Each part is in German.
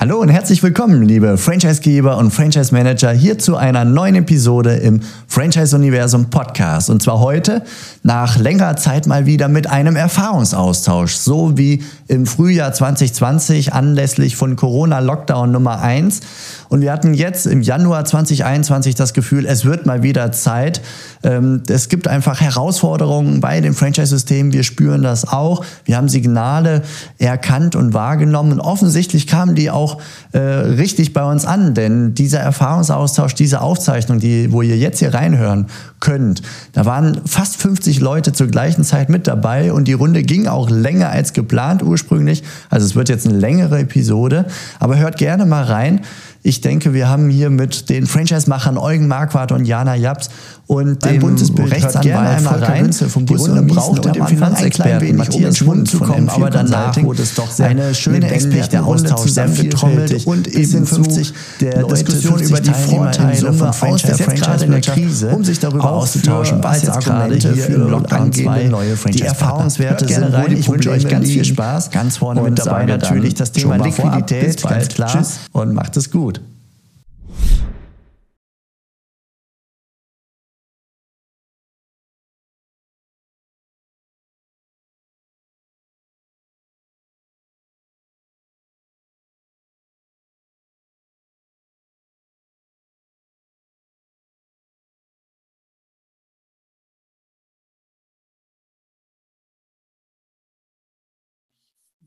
Hallo und herzlich willkommen, liebe Franchisegeber und Franchise Manager, hier zu einer neuen Episode im Franchise Universum Podcast. Und zwar heute nach längerer Zeit mal wieder mit einem Erfahrungsaustausch, so wie im Frühjahr 2020 anlässlich von Corona Lockdown Nummer 1 und wir hatten jetzt im Januar 2021 das Gefühl, es wird mal wieder Zeit. Ähm, es gibt einfach Herausforderungen bei dem Franchise-System. Wir spüren das auch. Wir haben Signale erkannt und wahrgenommen. Und offensichtlich kamen die auch äh, richtig bei uns an. Denn dieser Erfahrungsaustausch, diese Aufzeichnung, die, wo ihr jetzt hier reinhören könnt, da waren fast 50 Leute zur gleichen Zeit mit dabei. Und die Runde ging auch länger als geplant ursprünglich. Also es wird jetzt eine längere Episode. Aber hört gerne mal rein. Ich denke, wir haben hier mit den Franchise-Machern Eugen Marquardt und Jana Japs und dem Bundesbild Rechtsanwalt einmal rein. Günze vom Bus und braucht und dem Finanzexperten Matthias Schwund zu kommen, aber danach wurde es doch sehr eine schöne Expertenaustausch, sehr getrommelt und eben 50 der Diskussion über die Vorteile von Franchise, Franchise in der Krise, um sich darüber auszutauschen, was jetzt gerade hier im Lockdown 2 neue die Erfahrungswerte sind, rein. Ich wünsche euch ganz viel Spaß. Ganz vorne mit dabei. natürlich das Thema Liquidität, ganz klar. Und macht es gut.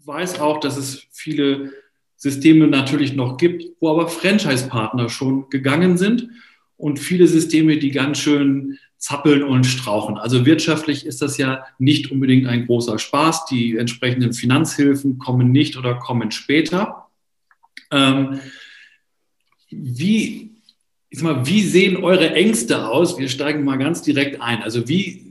Weiß auch, dass es viele Systeme natürlich noch gibt, wo aber Franchise-Partner schon gegangen sind und viele Systeme, die ganz schön zappeln und strauchen. Also wirtschaftlich ist das ja nicht unbedingt ein großer Spaß. Die entsprechenden Finanzhilfen kommen nicht oder kommen später. Ähm, wie, ich sag mal, wie sehen eure Ängste aus? Wir steigen mal ganz direkt ein. Also wie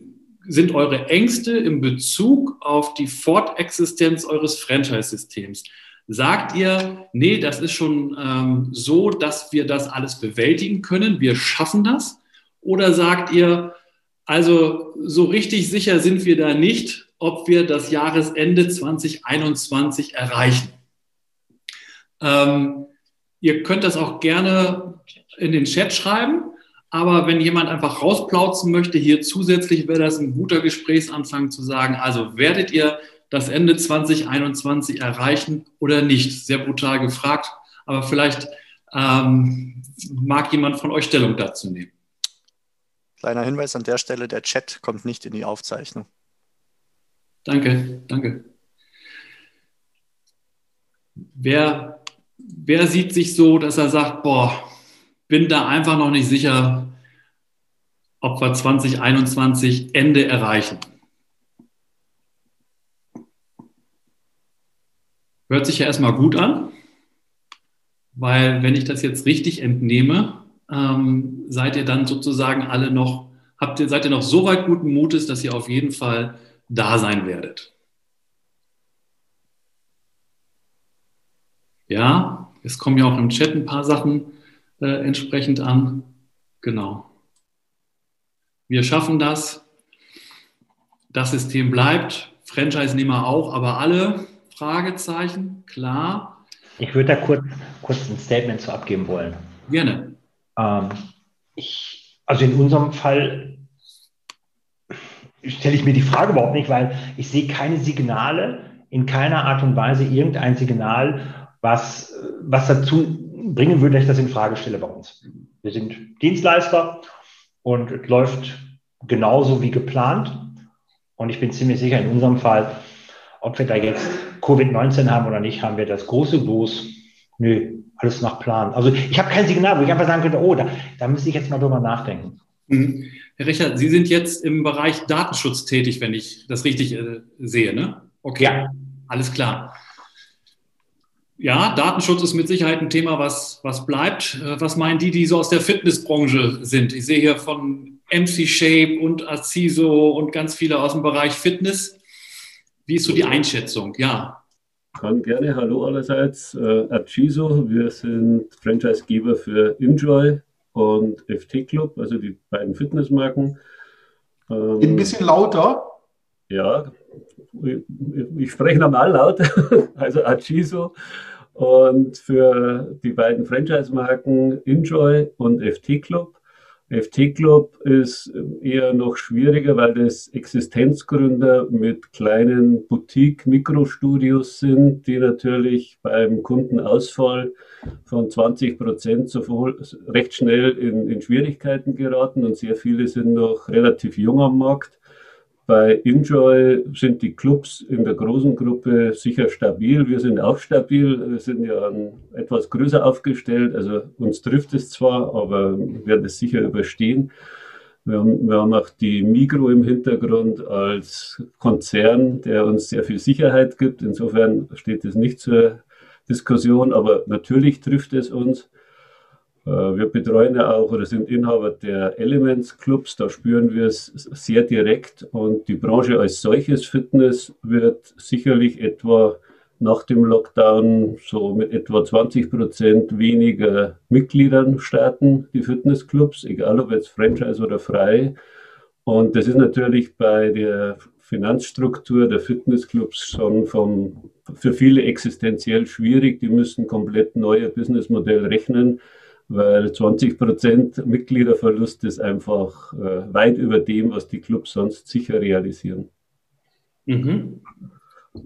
sind eure Ängste in Bezug auf die Fortexistenz eures Franchise-Systems? Sagt ihr, nee, das ist schon ähm, so, dass wir das alles bewältigen können, wir schaffen das? Oder sagt ihr, also so richtig sicher sind wir da nicht, ob wir das Jahresende 2021 erreichen? Ähm, ihr könnt das auch gerne in den Chat schreiben. Aber wenn jemand einfach rausplauzen möchte, hier zusätzlich wäre das ein guter Gesprächsanfang zu sagen, also werdet ihr das Ende 2021 erreichen oder nicht? Sehr brutal gefragt, aber vielleicht ähm, mag jemand von euch Stellung dazu nehmen. Kleiner Hinweis an der Stelle, der Chat kommt nicht in die Aufzeichnung. Danke, danke. Wer, wer sieht sich so, dass er sagt, boah, bin da einfach noch nicht sicher, ob wir 2021 Ende erreichen. Hört sich ja erstmal gut an, weil wenn ich das jetzt richtig entnehme, ähm, seid ihr dann sozusagen alle noch, habt ihr, seid ihr noch so weit guten Mutes, dass ihr auf jeden Fall da sein werdet. Ja, es kommen ja auch im Chat ein paar Sachen äh, entsprechend an. Genau. Wir schaffen das. Das System bleibt. Franchise-Nehmer auch, aber alle? Fragezeichen, klar. Ich würde da kurz, kurz ein Statement zu abgeben wollen. Gerne. Ähm, ich, also in unserem Fall stelle ich mir die Frage überhaupt nicht, weil ich sehe keine Signale, in keiner Art und Weise irgendein Signal, was, was dazu bringen würde, dass ich das in Frage stelle bei uns. Wir sind Dienstleister und es läuft genauso wie geplant. Und ich bin ziemlich sicher, in unserem Fall, ob wir da jetzt Covid-19 haben oder nicht, haben wir das große Los. Nö, alles nach Plan. Also ich habe kein Signal, wo ich einfach sagen könnte, oh, da, da müsste ich jetzt mal drüber nachdenken. Mhm. Herr Richard, Sie sind jetzt im Bereich Datenschutz tätig, wenn ich das richtig äh, sehe, ne? Okay, ja. alles klar ja, Datenschutz ist mit Sicherheit ein Thema, was, was bleibt. Äh, was meinen die, die so aus der Fitnessbranche sind? Ich sehe hier von MC Shape und Aciso und ganz viele aus dem Bereich Fitness. Wie ist so die Einschätzung? Ja. Kann gerne. Hallo allerseits. Äh, Aciso, wir sind Franchisegeber für Enjoy und FT Club, also die beiden Fitnessmarken. Ähm, Ein bisschen lauter. Ja, ich, spreche normal laut, also Aciso. Und für die beiden Franchise-Marken Enjoy und FT Club FT Club ist eher noch schwieriger, weil das Existenzgründer mit kleinen Boutique-Mikrostudios sind, die natürlich beim Kundenausfall von 20 Prozent recht schnell in, in Schwierigkeiten geraten und sehr viele sind noch relativ jung am Markt. Bei Enjoy sind die Clubs in der großen Gruppe sicher stabil. Wir sind auch stabil. Wir sind ja etwas größer aufgestellt. Also uns trifft es zwar, aber wir werden es sicher überstehen. Wir haben, wir haben auch die Migro im Hintergrund als Konzern, der uns sehr viel Sicherheit gibt. Insofern steht es nicht zur Diskussion, aber natürlich trifft es uns. Äh, wir betreuen ja auch oder sind Inhaber der Elements Clubs, da spüren wir es sehr direkt und die Branche als solches Fitness wird sicherlich etwa nach dem Lockdown so mit etwa 20 Prozent weniger Mitgliedern starten, die Fitnessclubs, egal ob jetzt Franchise oder frei. Und das ist natürlich bei der Finanzstruktur der Fitnessclubs schon vom, für viele existenziell schwierig. Die müssen komplett neue Businessmodell rechnen weil 20 Prozent Mitgliederverlust ist einfach äh, weit über dem, was die Clubs sonst sicher realisieren. Mhm.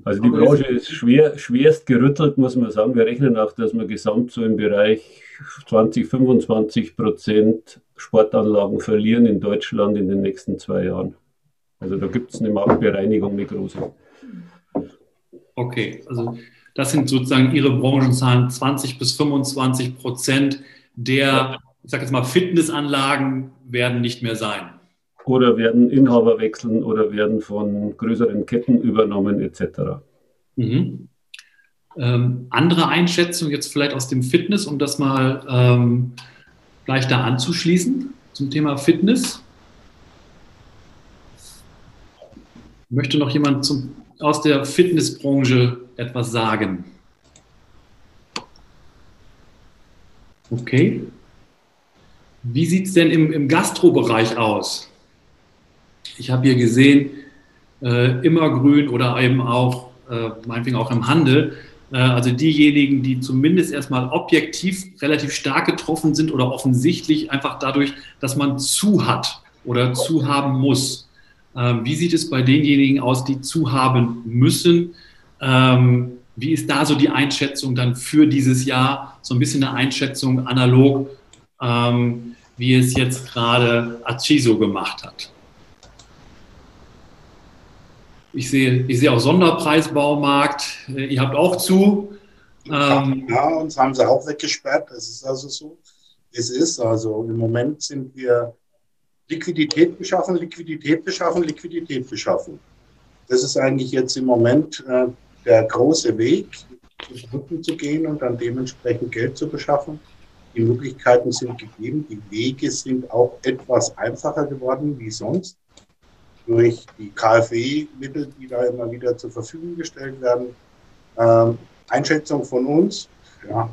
Also die Branche ist schwer, schwerst gerüttelt, muss man sagen. Wir rechnen auch, dass wir gesamt so im Bereich 20, 25 Prozent Sportanlagen verlieren in Deutschland in den nächsten zwei Jahren. Also da gibt es eine Marktbereinigung, eine große. Okay, also das sind sozusagen Ihre Branchenzahlen, 20 bis 25 Prozent der, ich sage jetzt mal, Fitnessanlagen werden nicht mehr sein. Oder werden Inhaber wechseln oder werden von größeren Ketten übernommen etc. Mhm. Ähm, andere Einschätzung jetzt vielleicht aus dem Fitness, um das mal ähm, gleich da anzuschließen zum Thema Fitness. Möchte noch jemand zum, aus der Fitnessbranche etwas sagen? Okay. Wie sieht es denn im, im Gastrobereich aus? Ich habe hier gesehen, äh, immergrün oder eben auch, äh, meinetwegen auch im Handel, äh, also diejenigen, die zumindest erstmal objektiv relativ stark getroffen sind oder offensichtlich einfach dadurch, dass man zu hat oder zu haben muss. Ähm, wie sieht es bei denjenigen aus, die zu haben müssen? Ähm, wie ist da so die Einschätzung dann für dieses Jahr? So ein bisschen eine Einschätzung analog, ähm, wie es jetzt gerade Aciso gemacht hat. Ich sehe, ich sehe auch Sonderpreisbaumarkt. Ihr habt auch zu. Ähm, ja, uns haben sie auch weggesperrt. Das ist also so. Es ist also im Moment sind wir Liquidität beschaffen, Liquidität beschaffen, Liquidität beschaffen. Das ist eigentlich jetzt im Moment äh, der große Weg, Brücken zu gehen und dann dementsprechend Geld zu beschaffen. Die Möglichkeiten sind gegeben. Die Wege sind auch etwas einfacher geworden wie sonst durch die KfW-Mittel, die da immer wieder zur Verfügung gestellt werden. Ähm, Einschätzung von uns, ja,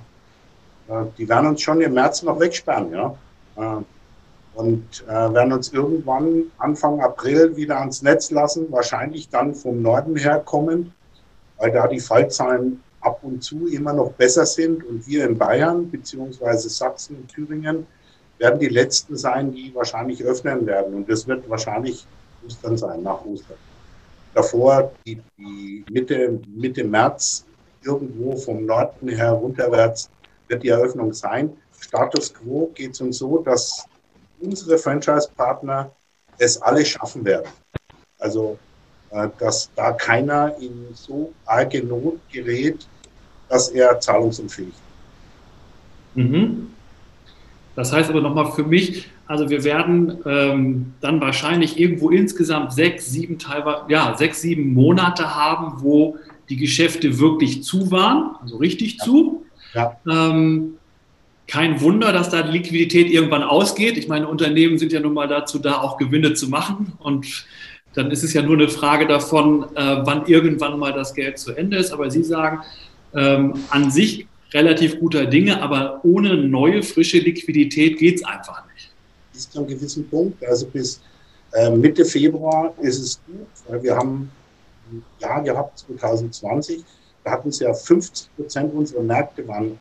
äh, die werden uns schon im März noch wegsperren, ja. Äh, und äh, werden uns irgendwann Anfang April wieder ans Netz lassen, wahrscheinlich dann vom Norden her kommend weil da die Fallzahlen ab und zu immer noch besser sind. Und wir in Bayern beziehungsweise Sachsen und Thüringen werden die letzten sein, die wahrscheinlich öffnen werden. Und das wird wahrscheinlich Ostern sein, nach Ostern. Davor, die, die Mitte, Mitte März, irgendwo vom Norden her runterwärts, wird die Eröffnung sein. Status quo geht es uns so, dass unsere Franchise-Partner es alle schaffen werden. Also dass da keiner in so arge Not gerät, dass er zahlungsunfähig ist. Mhm. Das heißt aber nochmal für mich, also wir werden ähm, dann wahrscheinlich irgendwo insgesamt sechs, sieben teilweise, ja, sechs, sieben Monate haben, wo die Geschäfte wirklich zu waren, also richtig ja. zu. Ja. Ähm, kein Wunder, dass da die Liquidität irgendwann ausgeht. Ich meine, Unternehmen sind ja nun mal dazu da, auch Gewinne zu machen. Und dann ist es ja nur eine Frage davon, äh, wann irgendwann mal das Geld zu Ende ist. Aber Sie sagen, ähm, an sich relativ guter Dinge, aber ohne neue, frische Liquidität geht es einfach nicht. Bis zu einem gewissen Punkt, also bis äh, Mitte Februar ist es gut, weil wir haben ein Jahr gehabt, 2020, da hatten es ja 50 Prozent unserer Märkte waren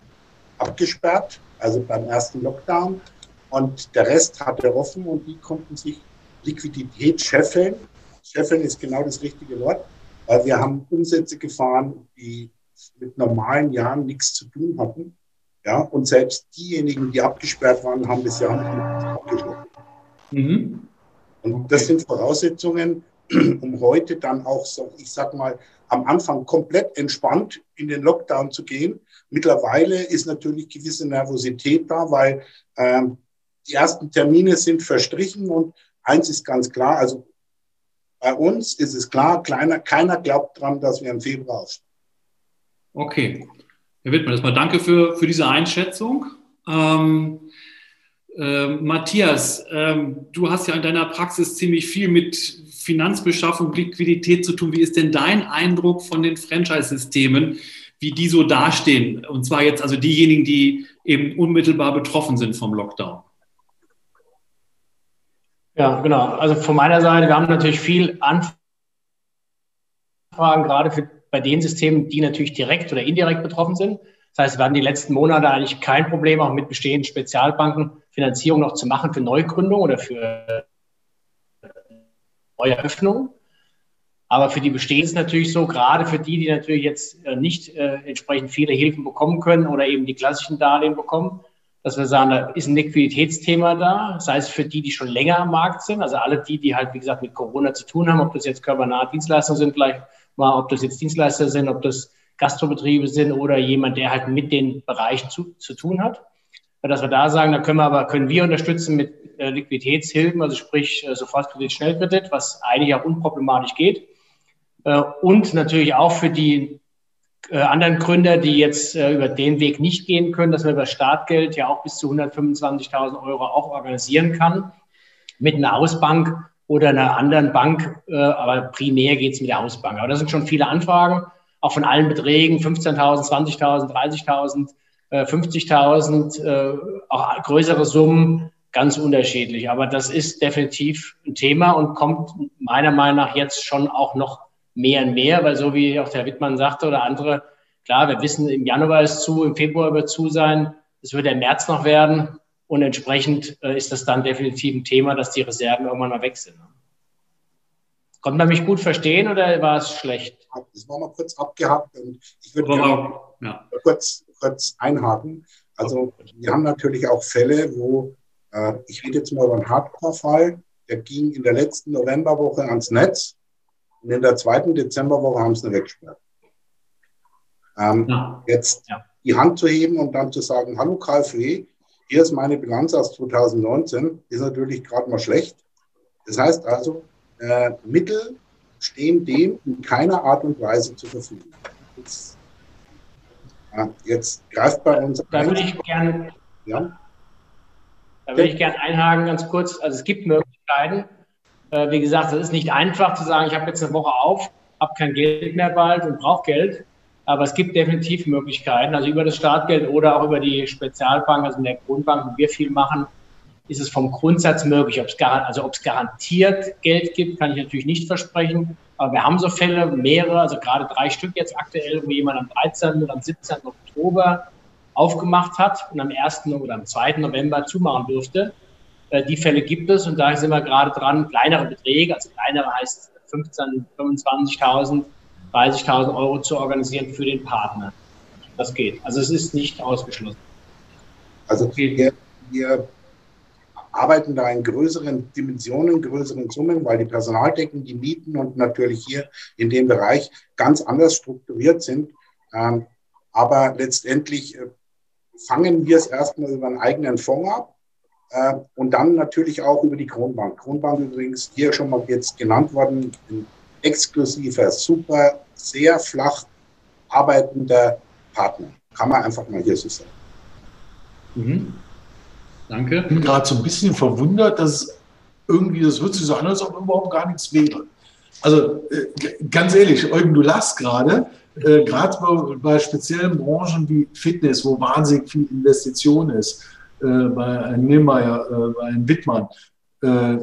abgesperrt, also beim ersten Lockdown. Und der Rest hatte offen und die konnten sich Liquidität scheffeln. Scheffeln ist genau das richtige Wort, weil wir haben Umsätze gefahren, die mit normalen Jahren nichts zu tun hatten. Ja, und selbst diejenigen, die abgesperrt waren, haben das Jahr abgeschlossen. Mhm. Und das sind Voraussetzungen, um heute dann auch so, ich sag mal, am Anfang komplett entspannt in den Lockdown zu gehen. Mittlerweile ist natürlich gewisse Nervosität da, weil ähm, die ersten Termine sind verstrichen und eins ist ganz klar, also bei uns ist es klar, kleiner, keiner glaubt dran, dass wir im Februar aufstehen. Okay. Herr Wittmann, erstmal danke für, für diese Einschätzung. Ähm, äh, Matthias, ähm, du hast ja in deiner Praxis ziemlich viel mit Finanzbeschaffung, Liquidität zu tun. Wie ist denn dein Eindruck von den Franchise-Systemen, wie die so dastehen? Und zwar jetzt also diejenigen, die eben unmittelbar betroffen sind vom Lockdown. Ja, genau. Also von meiner Seite, wir haben natürlich viel Anfragen, gerade für, bei den Systemen, die natürlich direkt oder indirekt betroffen sind. Das heißt, wir hatten die letzten Monate eigentlich kein Problem, auch mit bestehenden Spezialbanken Finanzierung noch zu machen für Neugründung oder für neue Öffnungen. Aber für die bestehenden ist natürlich so, gerade für die, die natürlich jetzt äh, nicht äh, entsprechend viele Hilfen bekommen können oder eben die klassischen Darlehen bekommen, dass wir sagen, da ist ein Liquiditätsthema da. Das heißt, für die, die schon länger am Markt sind, also alle die, die halt, wie gesagt, mit Corona zu tun haben, ob das jetzt körpernahe Dienstleister sind, vielleicht mal, ob das jetzt Dienstleister sind, ob das Gastrobetriebe sind oder jemand, der halt mit den Bereichen zu, zu tun hat. Dass wir da sagen, da können wir aber, können wir unterstützen mit äh, Liquiditätshilfen, also sprich äh, Sofortkredit, Schnellkredit, was eigentlich auch unproblematisch geht. Äh, und natürlich auch für die anderen Gründer, die jetzt äh, über den Weg nicht gehen können, dass man über Startgeld ja auch bis zu 125.000 Euro auch organisieren kann mit einer Hausbank oder einer anderen Bank, äh, aber primär geht es mit der Hausbank. Aber das sind schon viele Anfragen, auch von allen Beträgen, 15.000, 20.000, 30.000, 50.000, äh, auch größere Summen, ganz unterschiedlich. Aber das ist definitiv ein Thema und kommt meiner Meinung nach jetzt schon auch noch mehr und mehr, weil so wie auch der Wittmann sagte oder andere, klar, wir wissen, im Januar ist zu, im Februar wird zu sein, es wird im März noch werden und entsprechend äh, ist das dann definitiv ein Thema, dass die Reserven irgendwann mal weg sind. Konnte man mich gut verstehen oder war es schlecht? Das war mal kurz abgehakt und ich würde gerne ja. kurz, kurz einhaken. Also wir haben natürlich auch Fälle, wo, äh, ich rede jetzt mal über einen Hardcore-Fall, der ging in der letzten Novemberwoche ans Netz und in der zweiten Dezemberwoche haben sie ihn weggesperrt. Ähm, ja. Jetzt ja. die Hand zu heben und dann zu sagen, hallo KfW, hier ist meine Bilanz aus 2019, ist natürlich gerade mal schlecht. Das heißt also, äh, Mittel stehen dem in keiner Art und Weise zur Verfügung. Jetzt, ja, jetzt greift bei uns. Da würde ich gerne. Ja. Da würde ich gerne einhaken, ganz kurz. Also es gibt Möglichkeiten. Äh, wie gesagt, es ist nicht einfach zu sagen, ich habe jetzt eine Woche auf, habe kein Geld mehr bald und brauche Geld. Aber es gibt definitiv Möglichkeiten, also über das Startgeld oder auch über die Spezialbank, also in der Grundbank, wo wir viel machen, ist es vom Grundsatz möglich. Ob's also ob es garantiert Geld gibt, kann ich natürlich nicht versprechen. Aber wir haben so Fälle, mehrere, also gerade drei Stück jetzt aktuell, wo jemand am 13. oder am 17. Oktober aufgemacht hat und am 1. oder am 2. November zumachen durfte. Äh, die Fälle gibt es und da sind wir gerade dran, kleinere Beträge, also kleinere heißt 15, 25.000, 30.000 Euro zu organisieren für den Partner. Das geht. Also es ist nicht ausgeschlossen. Also wir, wir arbeiten da in größeren Dimensionen, größeren Summen, weil die Personaldecken, die Mieten und natürlich hier in dem Bereich ganz anders strukturiert sind. Ähm, aber letztendlich äh, fangen wir es erstmal über einen eigenen Fonds ab äh, und dann natürlich auch über die Kronbank. Kronbank übrigens hier schon mal jetzt genannt worden, ein exklusiver, super, sehr flach arbeitender Partner. Kann man einfach mal hier so sagen. Mhm. Danke. Ich bin gerade so ein bisschen verwundert, dass irgendwie, das wird sich so an, als ob überhaupt gar nichts wäre. Also äh, ganz ehrlich, Eugen, du lachst gerade, äh, gerade bei, bei, speziellen Branchen wie Fitness, wo wahnsinnig viel Investition ist, äh, bei einem Niemeyer, äh, bei einem Wittmann, äh,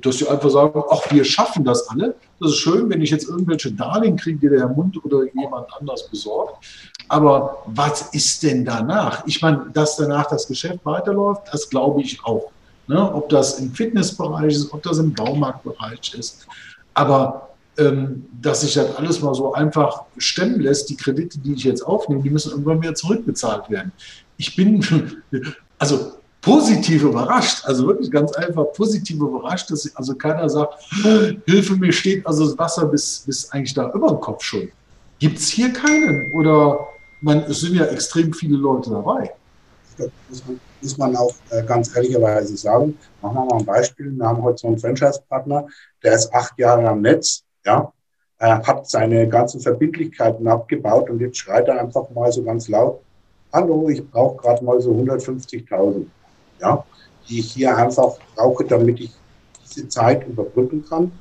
dass sie einfach sagen, ach, wir schaffen das alle. Das ist schön, wenn ich jetzt irgendwelche Darlehen kriege, die der Herr Mund oder jemand anders besorgt. Aber was ist denn danach? Ich meine, dass danach das Geschäft weiterläuft, das glaube ich auch. Ne? Ob das im Fitnessbereich ist, ob das im Baumarktbereich ist. Aber ähm, dass sich das alles mal so einfach stemmen lässt, die Kredite, die ich jetzt aufnehme, die müssen irgendwann wieder zurückbezahlt werden. Ich bin, also positiv überrascht, also wirklich ganz einfach positiv überrascht, dass also keiner sagt, Hilfe, mir steht also das Wasser bis, bis eigentlich da über dem Kopf schon. Gibt es hier keinen? Oder man, es sind ja extrem viele Leute dabei. Das muss man, auch äh, ganz ehrlicherweise sagen. Machen wir mal ein Beispiel. Wir haben heute so einen Franchise-Partner, der ist acht Jahre am Netz, ja, er hat seine ganzen Verbindlichkeiten abgebaut und jetzt schreit er einfach mal so ganz laut, hallo, ich brauche gerade mal so 150.000, ja, die ich hier einfach brauche, damit ich diese Zeit überbrücken kann.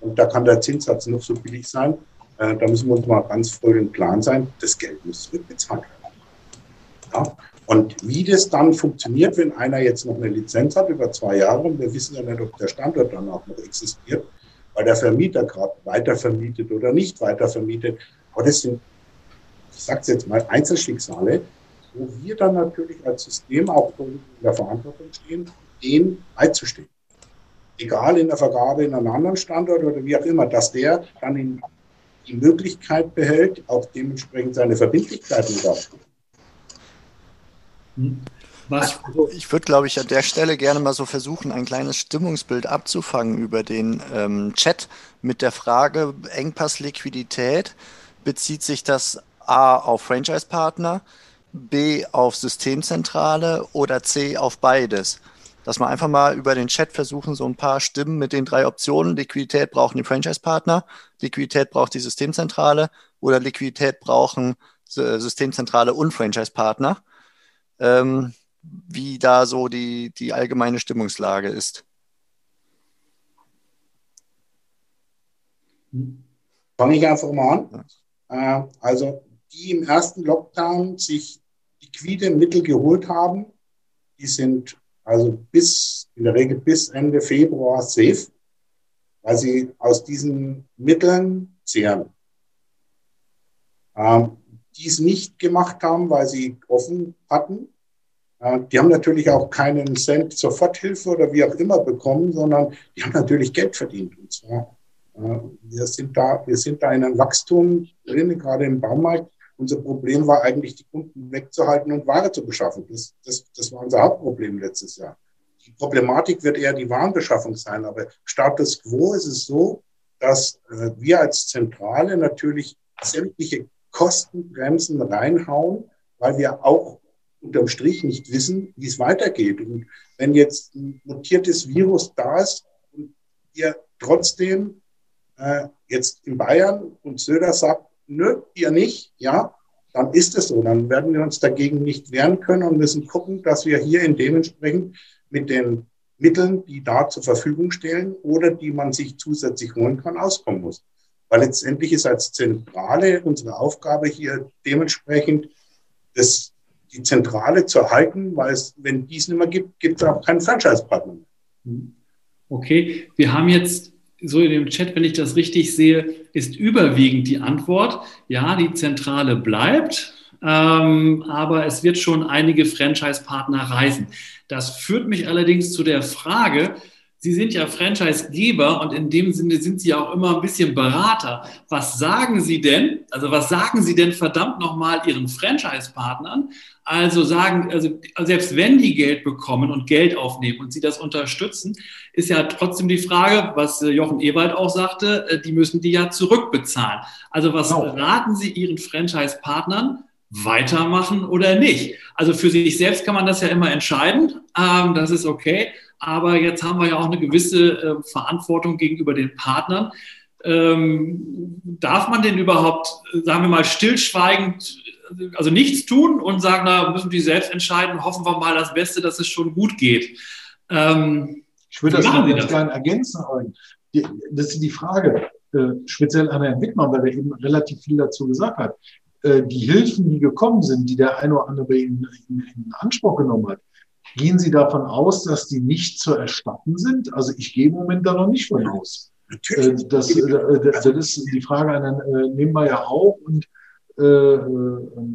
Und da kann der Zinssatz noch so billig sein. Äh, da müssen wir uns mal ganz voll im Plan sein, das Geld muss zurückbezahlt werden. Ja? Und wie das dann funktioniert, wenn einer jetzt noch eine Lizenz hat über zwei Jahre und wir wissen ja nicht, ob der Standort dann auch noch existiert, weil der Vermieter gerade weitervermietet oder nicht weitervermietet. Aber das sind, ich sage es jetzt mal, Einzelschicksale, wo wir dann natürlich als System auch in der Verantwortung stehen, den beizustehen. Egal in der Vergabe in einem anderen Standort oder wie auch immer, dass der dann in die Möglichkeit behält, auch dementsprechend seine Verbindlichkeiten darstellt. Was? Also ich würde, glaube ich, an der Stelle gerne mal so versuchen, ein kleines Stimmungsbild abzufangen über den ähm, Chat mit der Frage Engpass Liquidität. Bezieht sich das A auf Franchise-Partner, B auf Systemzentrale oder C auf beides? Dass wir einfach mal über den Chat versuchen, so ein paar Stimmen mit den drei Optionen. Liquidität brauchen die Franchise-Partner, Liquidität braucht die Systemzentrale oder Liquidität brauchen Systemzentrale und Franchise-Partner ähm, wie da so die, die allgemeine Stimmungslage ist. Fange ich einfach mal an. Äh, also die im ersten Lockdown sich liquide Mittel geholt haben, die sind also bis, in der Regel bis Ende Februar safe, weil sie aus diesen Mitteln zehren. Ähm, die es nicht gemacht haben, weil sie offen hatten. Äh, die haben natürlich auch keinen Cent Soforthilfe oder wie auch immer bekommen, sondern die haben natürlich Geld verdient. Und zwar, äh, wir sind da, wir sind da in einem Wachstum drin, gerade im Baumarkt. Unser Problem war eigentlich, die Kunden wegzuhalten und Ware zu beschaffen. Das, das, das war unser Hauptproblem letztes Jahr. Die Problematik wird eher die Warenbeschaffung sein. Aber Status quo ist es so, dass äh, wir als Zentrale natürlich sämtliche Kostenbremsen reinhauen, weil wir auch unterm Strich nicht wissen, wie es weitergeht. Und wenn jetzt ein mutiertes Virus da ist und ihr trotzdem äh, jetzt in Bayern und Söder sagt, nö, ihr nicht, ja, dann ist es so. Dann werden wir uns dagegen nicht wehren können und müssen gucken, dass wir hier in dementsprechend mit den Mitteln, die da zur Verfügung stehen oder die man sich zusätzlich holen kann, auskommen muss. Weil letztendlich ist als Zentrale unsere Aufgabe hier dementsprechend das, die Zentrale zu erhalten, weil es, wenn dies nicht mehr gibt, gibt es auch keinen Franchise-Partner mehr. Okay, wir haben jetzt so in dem Chat, wenn ich das richtig sehe, ist überwiegend die Antwort, ja, die Zentrale bleibt, ähm, aber es wird schon einige Franchise-Partner reisen. Das führt mich allerdings zu der Frage, Sie sind ja Franchise-Geber und in dem Sinne sind Sie auch immer ein bisschen Berater. Was sagen Sie denn, also was sagen Sie denn verdammt nochmal Ihren Franchise-Partnern? Also sagen, also selbst wenn die Geld bekommen und Geld aufnehmen und Sie das unterstützen, ist ja trotzdem die Frage, was äh, Jochen Ewald auch sagte, äh, die müssen die ja zurückbezahlen. Also was genau. raten Sie Ihren Franchise-Partnern? Weitermachen oder nicht? Also für sich selbst kann man das ja immer entscheiden. Ähm, das ist okay. Aber jetzt haben wir ja auch eine gewisse äh, Verantwortung gegenüber den Partnern. Ähm, darf man denn überhaupt, sagen wir mal, stillschweigend, also nichts tun und sagen, na, müssen die selbst entscheiden, hoffen wir mal das Beste, dass es schon gut geht? Ähm, ich würde das noch ganz gerne ergänzen wollen. Das ist die Frage, äh, speziell an Herrn Wittmann, weil er eben relativ viel dazu gesagt hat. Äh, die Hilfen, die gekommen sind, die der eine oder andere Ihnen in, in Anspruch genommen hat, gehen Sie davon aus, dass die nicht zu erstatten sind? Also ich gehe im Moment da noch nicht von aus. Äh, das, das, das, ist die Frage an Herrn Nebenmeier auch und äh,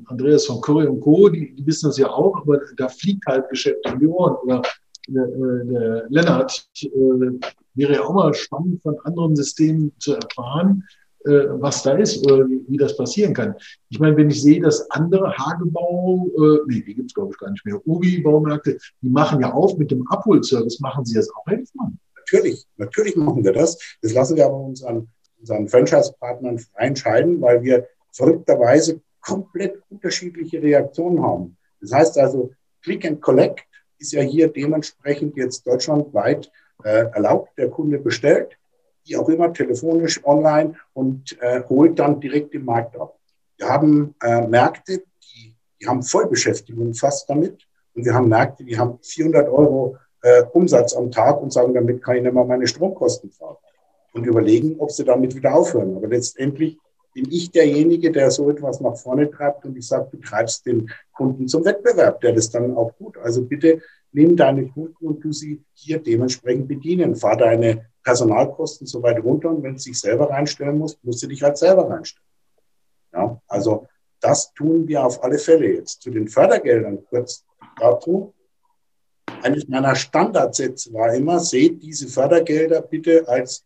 Andreas von Curry und Co., die, die, wissen das ja auch, aber da fliegt halt Geschäft in die Ohren. Oder der, der Lennart äh, wäre ja auch mal spannend von anderen Systemen zu erfahren, äh, was da ist oder wie, wie, das passieren kann. Ich meine, wenn ich sehe, dass andere Hagebau, äh, nee, die gibt es glaube ich gar nicht mehr, Ubi-Baumärkte, die machen ja auf mit dem Abholservice, machen sie das auch mal? Natürlich, natürlich machen wir das. Das lassen wir aber unseren, unseren Franchise-Partnern frei entscheiden, weil wir verrückterweise komplett unterschiedliche Reaktionen haben. Das heißt also, Click and Collect ist ja hier dementsprechend jetzt deutschlandweit äh, erlaubt. Der Kunde bestellt, wie auch immer, telefonisch, online und äh, holt dann direkt im Markt ab. Wir haben äh, Märkte, die, die haben Vollbeschäftigung fast damit. Und wir haben Märkte, die haben 400 Euro äh, Umsatz am Tag und sagen, damit kann ich nicht mal meine Stromkosten fahren. Und überlegen, ob sie damit wieder aufhören. Aber letztendlich bin ich derjenige, der so etwas nach vorne treibt und ich sage, du treibst den Kunden zum Wettbewerb, der das dann auch tut. Also bitte nimm deine Kunden und du sie hier dementsprechend bedienen. Fahr deine Personalkosten so weit runter und wenn du dich selber reinstellen musst, musst du dich halt selber reinstellen. Ja, also das tun wir auf alle Fälle jetzt. Zu den Fördergeldern kurz dazu. Eines meiner Standardsätze war immer, seht diese Fördergelder bitte als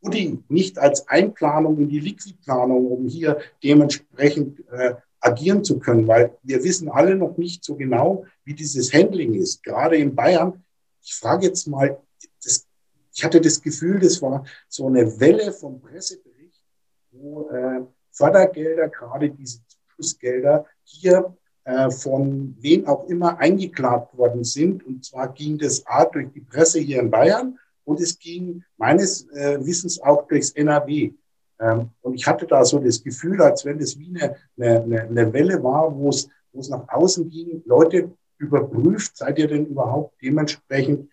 Pudding, nicht als Einplanung in die Liquidplanung, um hier dementsprechend äh, agieren zu können, weil wir wissen alle noch nicht so genau, wie dieses Handling ist. Gerade in Bayern, ich frage jetzt mal, ich hatte das Gefühl, das war so eine Welle vom Pressebericht, wo äh, Fördergelder, gerade diese Zuschussgelder, hier äh, von wem auch immer eingeklagt worden sind. Und zwar ging das A durch die Presse hier in Bayern und es ging meines äh, Wissens auch durchs NRW. Ähm, und ich hatte da so das Gefühl, als wenn das wie eine, eine, eine Welle war, wo es, wo es nach außen ging, Leute überprüft, seid ihr denn überhaupt dementsprechend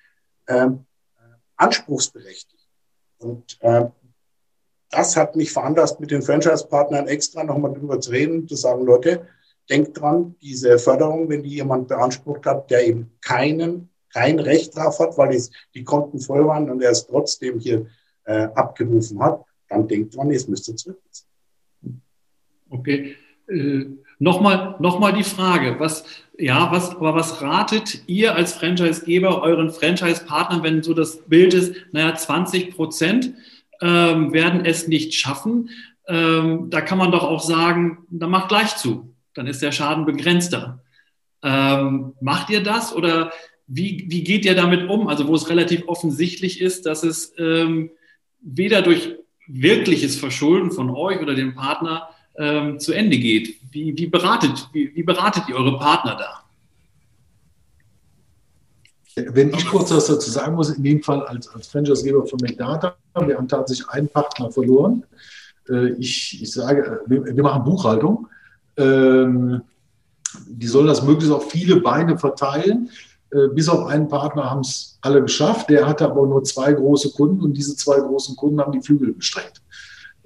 ähm, anspruchsberechtigt? Und äh, das hat mich veranlasst, mit den Franchise-Partnern extra nochmal drüber zu reden, zu sagen, Leute, denkt dran, diese Förderung, wenn die jemand beansprucht hat, der eben keinen kein Recht drauf hat, weil es, die Konten voll waren und er es trotzdem hier äh, abgerufen hat, dann denkt man, es müsste zurückziehen. Okay. Äh, Nochmal noch mal die Frage, was, ja, was, aber was ratet ihr als Franchisegeber euren Franchise-Partnern, wenn so das Bild ist, naja, 20 Prozent ähm, werden es nicht schaffen? Ähm, da kann man doch auch sagen, dann macht gleich zu. Dann ist der Schaden begrenzter. Ähm, macht ihr das oder wie, wie geht ihr damit um? Also wo es relativ offensichtlich ist, dass es ähm, weder durch wirkliches Verschulden von euch oder dem Partner ähm, zu Ende geht. Wie, wie, beratet, wie, wie beratet ihr eure Partner da? Wenn ich kurz was dazu sagen muss, in dem Fall als, als Franchisegeber von McData, wir haben tatsächlich einen Partner verloren. Äh, ich, ich sage, wir, machen Buchhaltung. Ähm, die sollen das möglichst auf viele Beine verteilen. Äh, bis auf einen Partner haben es alle geschafft. Der hatte aber nur zwei große Kunden und diese zwei großen Kunden haben die Flügel gestreckt.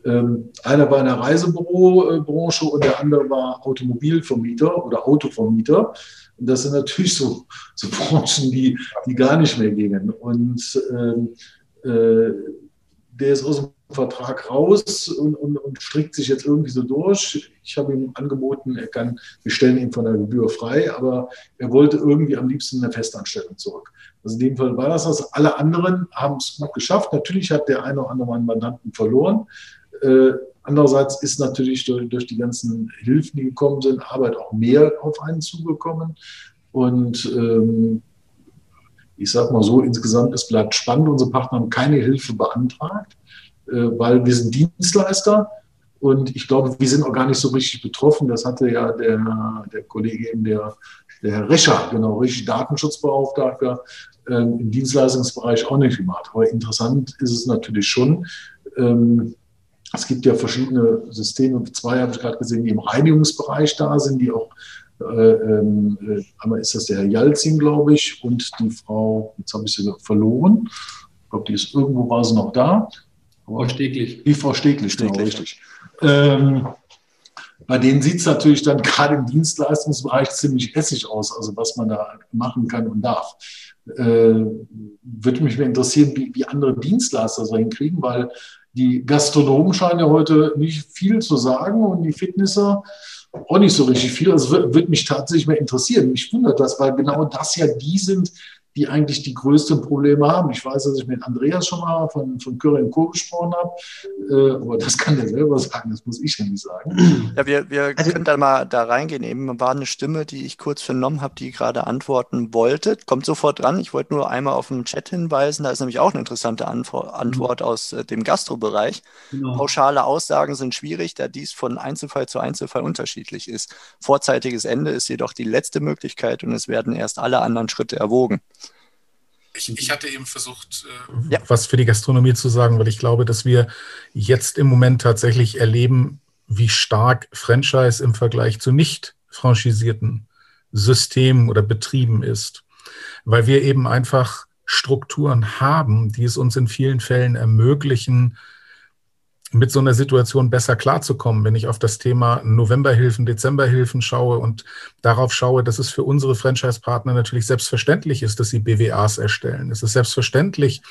Ähm, einer war in der Reisebürobranche und der andere war Automobilvermieter oder Autovermieter. Und das sind natürlich so, so Branchen, die, die gar nicht mehr gingen. Und ähm, äh, der ist aus dem Vertrag raus und, und, und, strickt sich jetzt irgendwie so durch. Ich habe ihm angeboten, er kann, wir stellen ihn von der Gebühr frei, aber er wollte irgendwie am liebsten eine Festanstellung zurück. Also in dem Fall war das das. Alle anderen haben es gut geschafft. Natürlich hat der eine oder andere einen Mandanten verloren. Äh, andererseits ist natürlich durch, durch, die ganzen Hilfen, die gekommen sind, Arbeit auch mehr auf einen zugekommen. Und ähm, ich sage mal so, insgesamt, es bleibt spannend. Unsere Partner haben keine Hilfe beantragt. Äh, weil wir sind Dienstleister und ich glaube, wir sind auch gar nicht so richtig betroffen. Das hatte ja der, der Kollege eben, der, der Herr Rescher, genau, richtig Datenschutzbeauftragter, äh, im Dienstleistungsbereich auch nicht gemacht. Aber interessant ist es natürlich schon, ähm, es gibt ja verschiedene Systeme, zwei habe ich gerade gesehen, die im Reinigungsbereich da sind, die auch, äh, ähm, äh, einmal ist das der Herr Jalzin, glaube ich, und die Frau, jetzt habe ich sie verloren, ich glaube, die ist irgendwo, war sie noch da. Frau Steglich. Die Frau Steglich, genau, richtig. Ähm, bei denen sieht es natürlich dann gerade im Dienstleistungsbereich ziemlich essig aus, also was man da machen kann und darf. Äh, würde mich mehr interessieren, wie, wie andere Dienstleister das hinkriegen, weil die Gastronomen scheinen ja heute nicht viel zu sagen und die Fitnesser auch nicht so richtig viel. Also würde mich tatsächlich mehr interessieren. Mich wundert das, weil genau das ja die sind, die eigentlich die größten Probleme haben. Ich weiß, dass ich mit Andreas schon mal von, von Curry Co. gesprochen habe, äh, aber das kann der selber sagen, das muss ich ja nicht sagen. Ja, wir, wir also, können da mal da reingehen. Eben war eine Stimme, die ich kurz vernommen habe, die gerade antworten wollte. Kommt sofort dran. Ich wollte nur einmal auf den Chat hinweisen. Da ist nämlich auch eine interessante Antwort, Antwort aus äh, dem Gastrobereich. Genau. Pauschale Aussagen sind schwierig, da dies von Einzelfall zu Einzelfall unterschiedlich ist. Vorzeitiges Ende ist jedoch die letzte Möglichkeit und es werden erst alle anderen Schritte erwogen. Ich, ich hatte eben versucht, äh, ja. was für die Gastronomie zu sagen, weil ich glaube, dass wir jetzt im Moment tatsächlich erleben, wie stark Franchise im Vergleich zu nicht franchisierten Systemen oder Betrieben ist. Weil wir eben einfach Strukturen haben, die es uns in vielen Fällen ermöglichen, mit so einer Situation besser klarzukommen, wenn ich auf das Thema Novemberhilfen, Dezemberhilfen schaue und darauf schaue, dass es für unsere Franchise-Partner natürlich selbstverständlich ist, dass sie BWAs erstellen. Es ist selbstverständlich,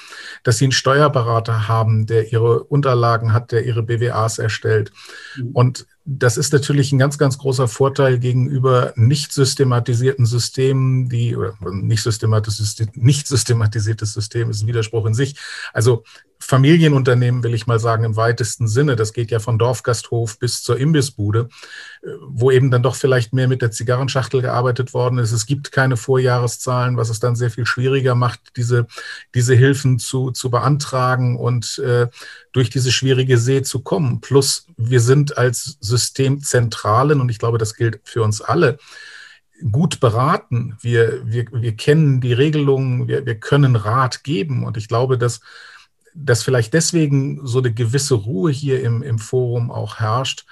dass sie einen Steuerberater haben, der ihre Unterlagen hat, der ihre BWAs erstellt. Mhm. Und das ist natürlich ein ganz, ganz großer Vorteil gegenüber nicht systematisierten Systemen, die, oder nicht, systematisiertes, nicht systematisiertes System ist ein Widerspruch in sich. Also Familienunternehmen, will ich mal sagen, im weitesten Sinne. Das geht ja von Dorfgasthof bis zur Imbissbude, äh, wo eben dann doch vielleicht mehr mit der Zigarrenschachtel gearbeitet worden ist. Es gibt keine Vorjahreszahlen, was es dann sehr viel schwieriger macht, diese, diese Hilfen zu, zu beantragen und äh, durch diese schwierige See zu kommen. Plus, wir sind als Systemzentralen, und ich glaube, das gilt für uns alle, gut beraten. Wir, wir, wir kennen die Regelungen, wir, wir können Rat geben. Und ich glaube, dass dass vielleicht deswegen so eine gewisse Ruhe hier im, im Forum auch herrscht,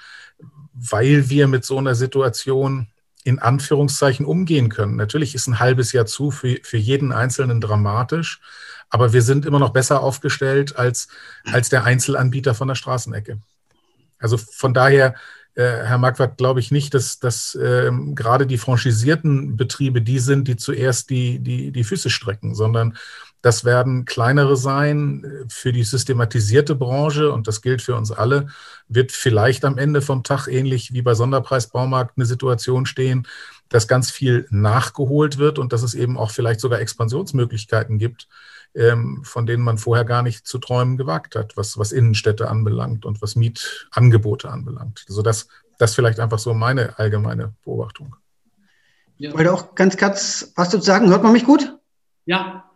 weil wir mit so einer Situation in Anführungszeichen umgehen können. Natürlich ist ein halbes Jahr zu für, für jeden Einzelnen dramatisch, aber wir sind immer noch besser aufgestellt als, als der Einzelanbieter von der Straßenecke. Also von daher, äh, Herr Marquardt, glaube ich nicht, dass, dass äh, gerade die franchisierten Betriebe die sind, die zuerst die, die, die Füße strecken, sondern das werden kleinere sein. Für die systematisierte Branche, und das gilt für uns alle, wird vielleicht am Ende vom Tag ähnlich wie bei Sonderpreisbaumarkt eine Situation stehen, dass ganz viel nachgeholt wird und dass es eben auch vielleicht sogar Expansionsmöglichkeiten gibt, ähm, von denen man vorher gar nicht zu träumen gewagt hat, was, was Innenstädte anbelangt und was Mietangebote anbelangt. Also das, das vielleicht einfach so meine allgemeine Beobachtung. Ja. Ich wollte auch ganz kurz was zu sagen. Hört man mich gut? Ja,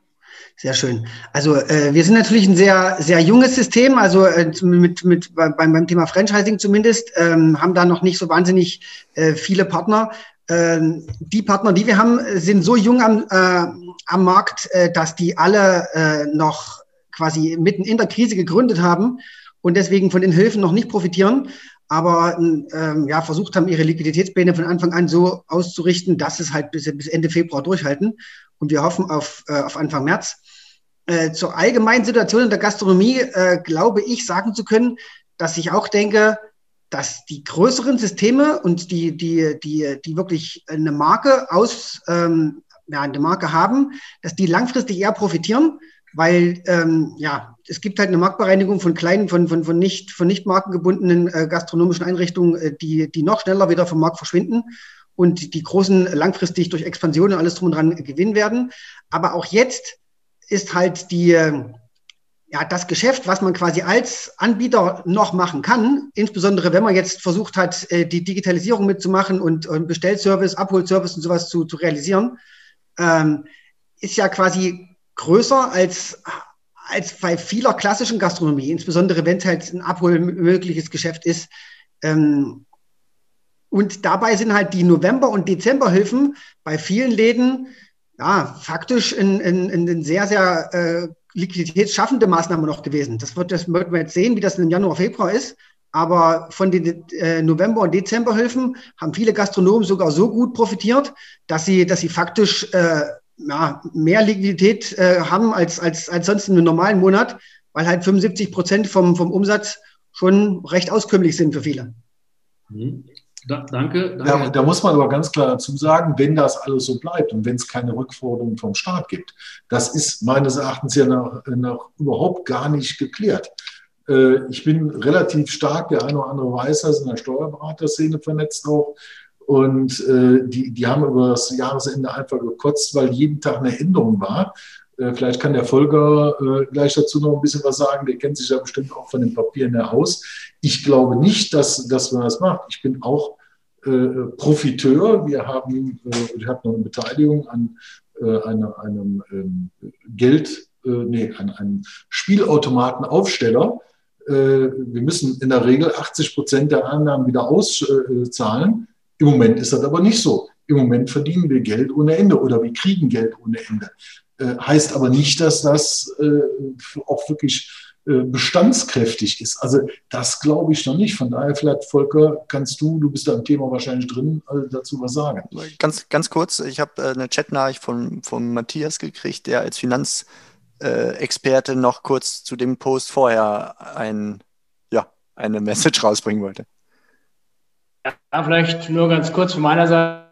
sehr schön. Also äh, wir sind natürlich ein sehr, sehr junges System, also äh, mit, mit beim, beim Thema Franchising zumindest, ähm, haben da noch nicht so wahnsinnig äh, viele Partner. Ähm, die Partner, die wir haben, sind so jung am, äh, am Markt, äh, dass die alle äh, noch quasi mitten in der Krise gegründet haben und deswegen von den Hilfen noch nicht profitieren, aber ähm, ja, versucht haben, ihre Liquiditätspläne von Anfang an so auszurichten, dass es halt bis, bis Ende Februar durchhalten. Und wir hoffen auf, äh, auf Anfang März. Äh, zur allgemeinen Situation in der Gastronomie äh, glaube ich sagen zu können, dass ich auch denke, dass die größeren Systeme und die, die, die, die wirklich eine Marke aus, ähm, ja, eine Marke haben, dass die langfristig eher profitieren, weil ähm, ja, es gibt halt eine Marktbereinigung von kleinen, von, von, von nicht, von nicht markengebundenen äh, gastronomischen Einrichtungen, äh, die, die noch schneller wieder vom Markt verschwinden und die großen langfristig durch Expansion und alles drum und dran gewinnen werden. Aber auch jetzt ist halt die, ja, das Geschäft, was man quasi als Anbieter noch machen kann, insbesondere wenn man jetzt versucht hat, äh, die Digitalisierung mitzumachen und, und Bestellservice, Abholservice und sowas zu, zu realisieren, ähm, ist ja quasi größer als, als bei vieler klassischen Gastronomie, insbesondere wenn es halt ein abholmögliches Geschäft ist. Ähm, und dabei sind halt die November- und Dezemberhilfen bei vielen Läden ja, faktisch in, in, in, sehr, sehr äh, liquiditätsschaffende Maßnahme noch gewesen. Das wird, das wird man jetzt sehen, wie das im Januar, Februar ist. Aber von den äh, November- und Dezemberhilfen haben viele Gastronomen sogar so gut profitiert, dass sie, dass sie faktisch äh, ja, mehr Liquidität äh, haben als, als, als sonst in einem normalen Monat, weil halt 75 Prozent vom, vom Umsatz schon recht auskömmlich sind für viele. Mhm. Da, danke. danke. Da, da, muss man aber ganz klar dazu sagen, wenn das alles so bleibt und wenn es keine Rückforderungen vom Staat gibt, das ist meines Erachtens ja noch, noch überhaupt gar nicht geklärt. Äh, ich bin relativ stark, der eine oder andere weiß das, in der Steuerberaterszene vernetzt auch. Und äh, die, die haben über das Jahresende einfach gekotzt, weil jeden Tag eine Änderung war. Äh, vielleicht kann der Volker äh, gleich dazu noch ein bisschen was sagen. Der kennt sich ja bestimmt auch von den Papieren her aus. Ich glaube nicht, dass, dass man das macht. Ich bin auch äh, Profiteur. Wir haben, äh, habe noch eine Beteiligung an äh, einer, einem ähm, Geld, äh, nee, an einem Spielautomatenaufsteller. Äh, wir müssen in der Regel 80 Prozent der Annahmen wieder auszahlen. Im Moment ist das aber nicht so. Im Moment verdienen wir Geld ohne Ende oder wir kriegen Geld ohne Ende. Äh, heißt aber nicht, dass das äh, auch wirklich bestandskräftig ist. Also das glaube ich noch nicht. Von daher vielleicht, Volker, kannst du, du bist da im Thema wahrscheinlich drin, dazu was sagen. Ganz, ganz kurz, ich habe eine Chatnachricht von, von Matthias gekriegt, der als Finanzexperte noch kurz zu dem Post vorher ein, ja, eine Message rausbringen wollte. Ja, vielleicht nur ganz kurz von meiner Seite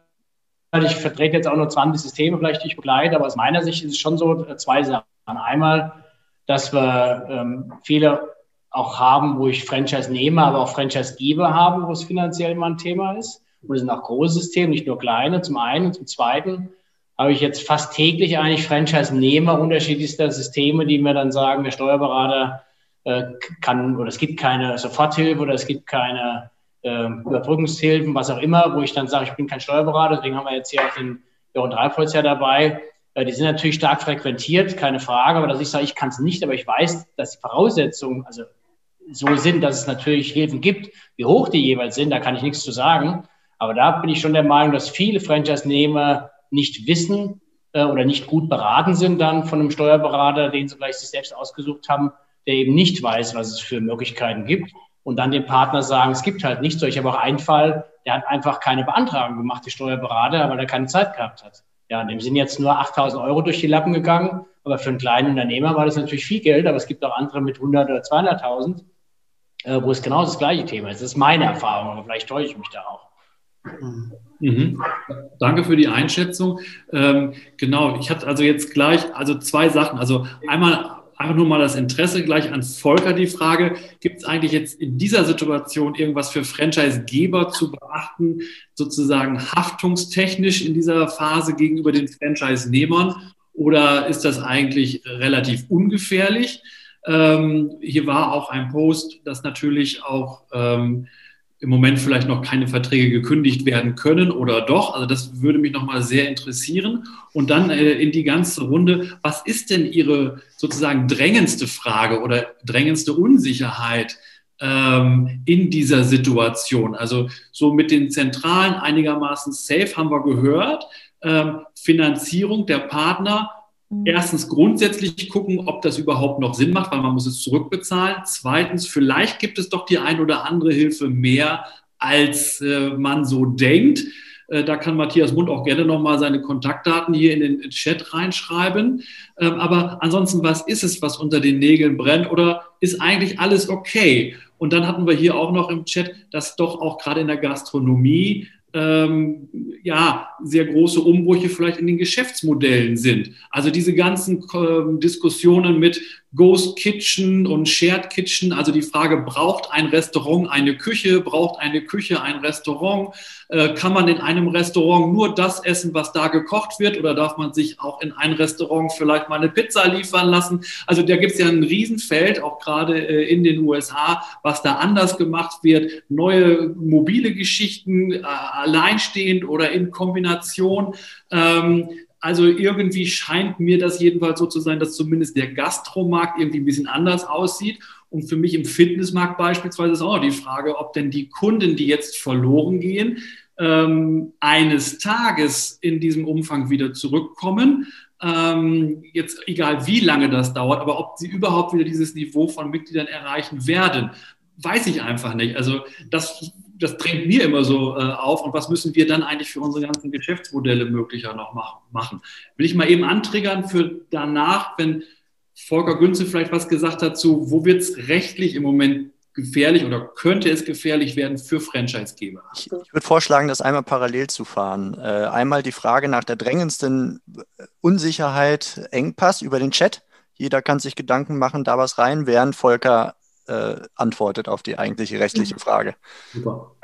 ich vertrete jetzt auch nur 20 Systeme, vielleicht die ich begleite, aber aus meiner Sicht ist es schon so äh, zwei Sachen. Einmal, dass wir ähm, viele auch haben, wo ich Franchise nehme, aber auch Franchise-Geber haben, wo es finanziell immer ein Thema ist. Und es sind auch große Systeme, nicht nur kleine, zum einen. Zum zweiten habe ich jetzt fast täglich eigentlich Franchise-Nehmer unterschiedlichster Systeme, die mir dann sagen, der Steuerberater äh, kann, oder es gibt keine Soforthilfe oder es gibt keine äh, Überbrückungshilfen, was auch immer, wo ich dann sage, ich bin kein Steuerberater, deswegen haben wir jetzt hier auch den Jochen Dreifholz ja dabei. Äh, die sind natürlich stark frequentiert, keine Frage, aber dass ich sage, ich kann es nicht, aber ich weiß, dass die Voraussetzungen also so sind, dass es natürlich Hilfen gibt. Wie hoch die jeweils sind, da kann ich nichts zu sagen. Aber da bin ich schon der Meinung, dass viele Franchise-Nehmer nicht wissen äh, oder nicht gut beraten sind dann von einem Steuerberater, den sie vielleicht sich selbst ausgesucht haben, der eben nicht weiß, was es für Möglichkeiten gibt und dann dem Partner sagen, es gibt halt nichts. Ich habe auch einen Fall, der hat einfach keine Beantragung gemacht, die Steuerberater, weil er keine Zeit gehabt hat. Ja, dem sind jetzt nur 8000 Euro durch die Lappen gegangen. Aber für einen kleinen Unternehmer war das natürlich viel Geld. Aber es gibt auch andere mit 100 oder 200.000, äh, wo es genau das gleiche Thema ist. Das ist meine Erfahrung, aber vielleicht täusche ich mich da auch. Mhm. Danke für die Einschätzung. Ähm, genau, ich hatte also jetzt gleich also zwei Sachen. Also einmal einfach nur mal das Interesse gleich an Volker die Frage, gibt es eigentlich jetzt in dieser Situation irgendwas für Franchisegeber zu beachten, sozusagen haftungstechnisch in dieser Phase gegenüber den Franchise-Nehmern oder ist das eigentlich relativ ungefährlich? Ähm, hier war auch ein Post, dass natürlich auch ähm, im Moment vielleicht noch keine Verträge gekündigt werden können oder doch. Also das würde mich nochmal sehr interessieren. Und dann äh, in die ganze Runde, was ist denn Ihre sozusagen drängendste Frage oder drängendste Unsicherheit ähm, in dieser Situation? Also so mit den Zentralen einigermaßen safe haben wir gehört. Ähm, Finanzierung der Partner. Erstens grundsätzlich gucken, ob das überhaupt noch Sinn macht, weil man muss es zurückbezahlen. Zweitens, vielleicht gibt es doch die ein oder andere Hilfe mehr, als äh, man so denkt. Äh, da kann Matthias Mund auch gerne nochmal seine Kontaktdaten hier in den Chat reinschreiben. Ähm, aber ansonsten, was ist es, was unter den Nägeln brennt? Oder ist eigentlich alles okay? Und dann hatten wir hier auch noch im Chat, dass doch auch gerade in der Gastronomie ähm, ja, sehr große Umbrüche vielleicht in den Geschäftsmodellen sind. Also diese ganzen äh, Diskussionen mit Ghost Kitchen und Shared Kitchen, also die Frage, braucht ein Restaurant eine Küche, braucht eine Küche ein Restaurant? Äh, kann man in einem Restaurant nur das essen, was da gekocht wird oder darf man sich auch in ein Restaurant vielleicht mal eine Pizza liefern lassen? Also da gibt es ja ein Riesenfeld, auch gerade äh, in den USA, was da anders gemacht wird. Neue mobile Geschichten, äh, alleinstehend oder in Kombination. Ähm, also irgendwie scheint mir das jedenfalls so zu sein, dass zumindest der Gastromarkt irgendwie ein bisschen anders aussieht. Und für mich im Fitnessmarkt beispielsweise ist auch die Frage, ob denn die Kunden, die jetzt verloren gehen, ähm, eines Tages in diesem Umfang wieder zurückkommen. Ähm, jetzt egal wie lange das dauert, aber ob sie überhaupt wieder dieses Niveau von Mitgliedern erreichen werden, weiß ich einfach nicht. Also das, das drängt mir immer so äh, auf. Und was müssen wir dann eigentlich für unsere ganzen Geschäftsmodelle möglicher noch machen? Will ich mal eben antriggern für danach, wenn Volker Günze vielleicht was gesagt hat zu, wo wird es rechtlich im Moment gefährlich oder könnte es gefährlich werden für Franchisegeber? Ich, ich würde vorschlagen, das einmal parallel zu fahren. Äh, einmal die Frage nach der drängendsten Unsicherheit, Engpass über den Chat. Jeder kann sich Gedanken machen, da was rein, während Volker äh, antwortet auf die eigentliche rechtliche Frage. Super.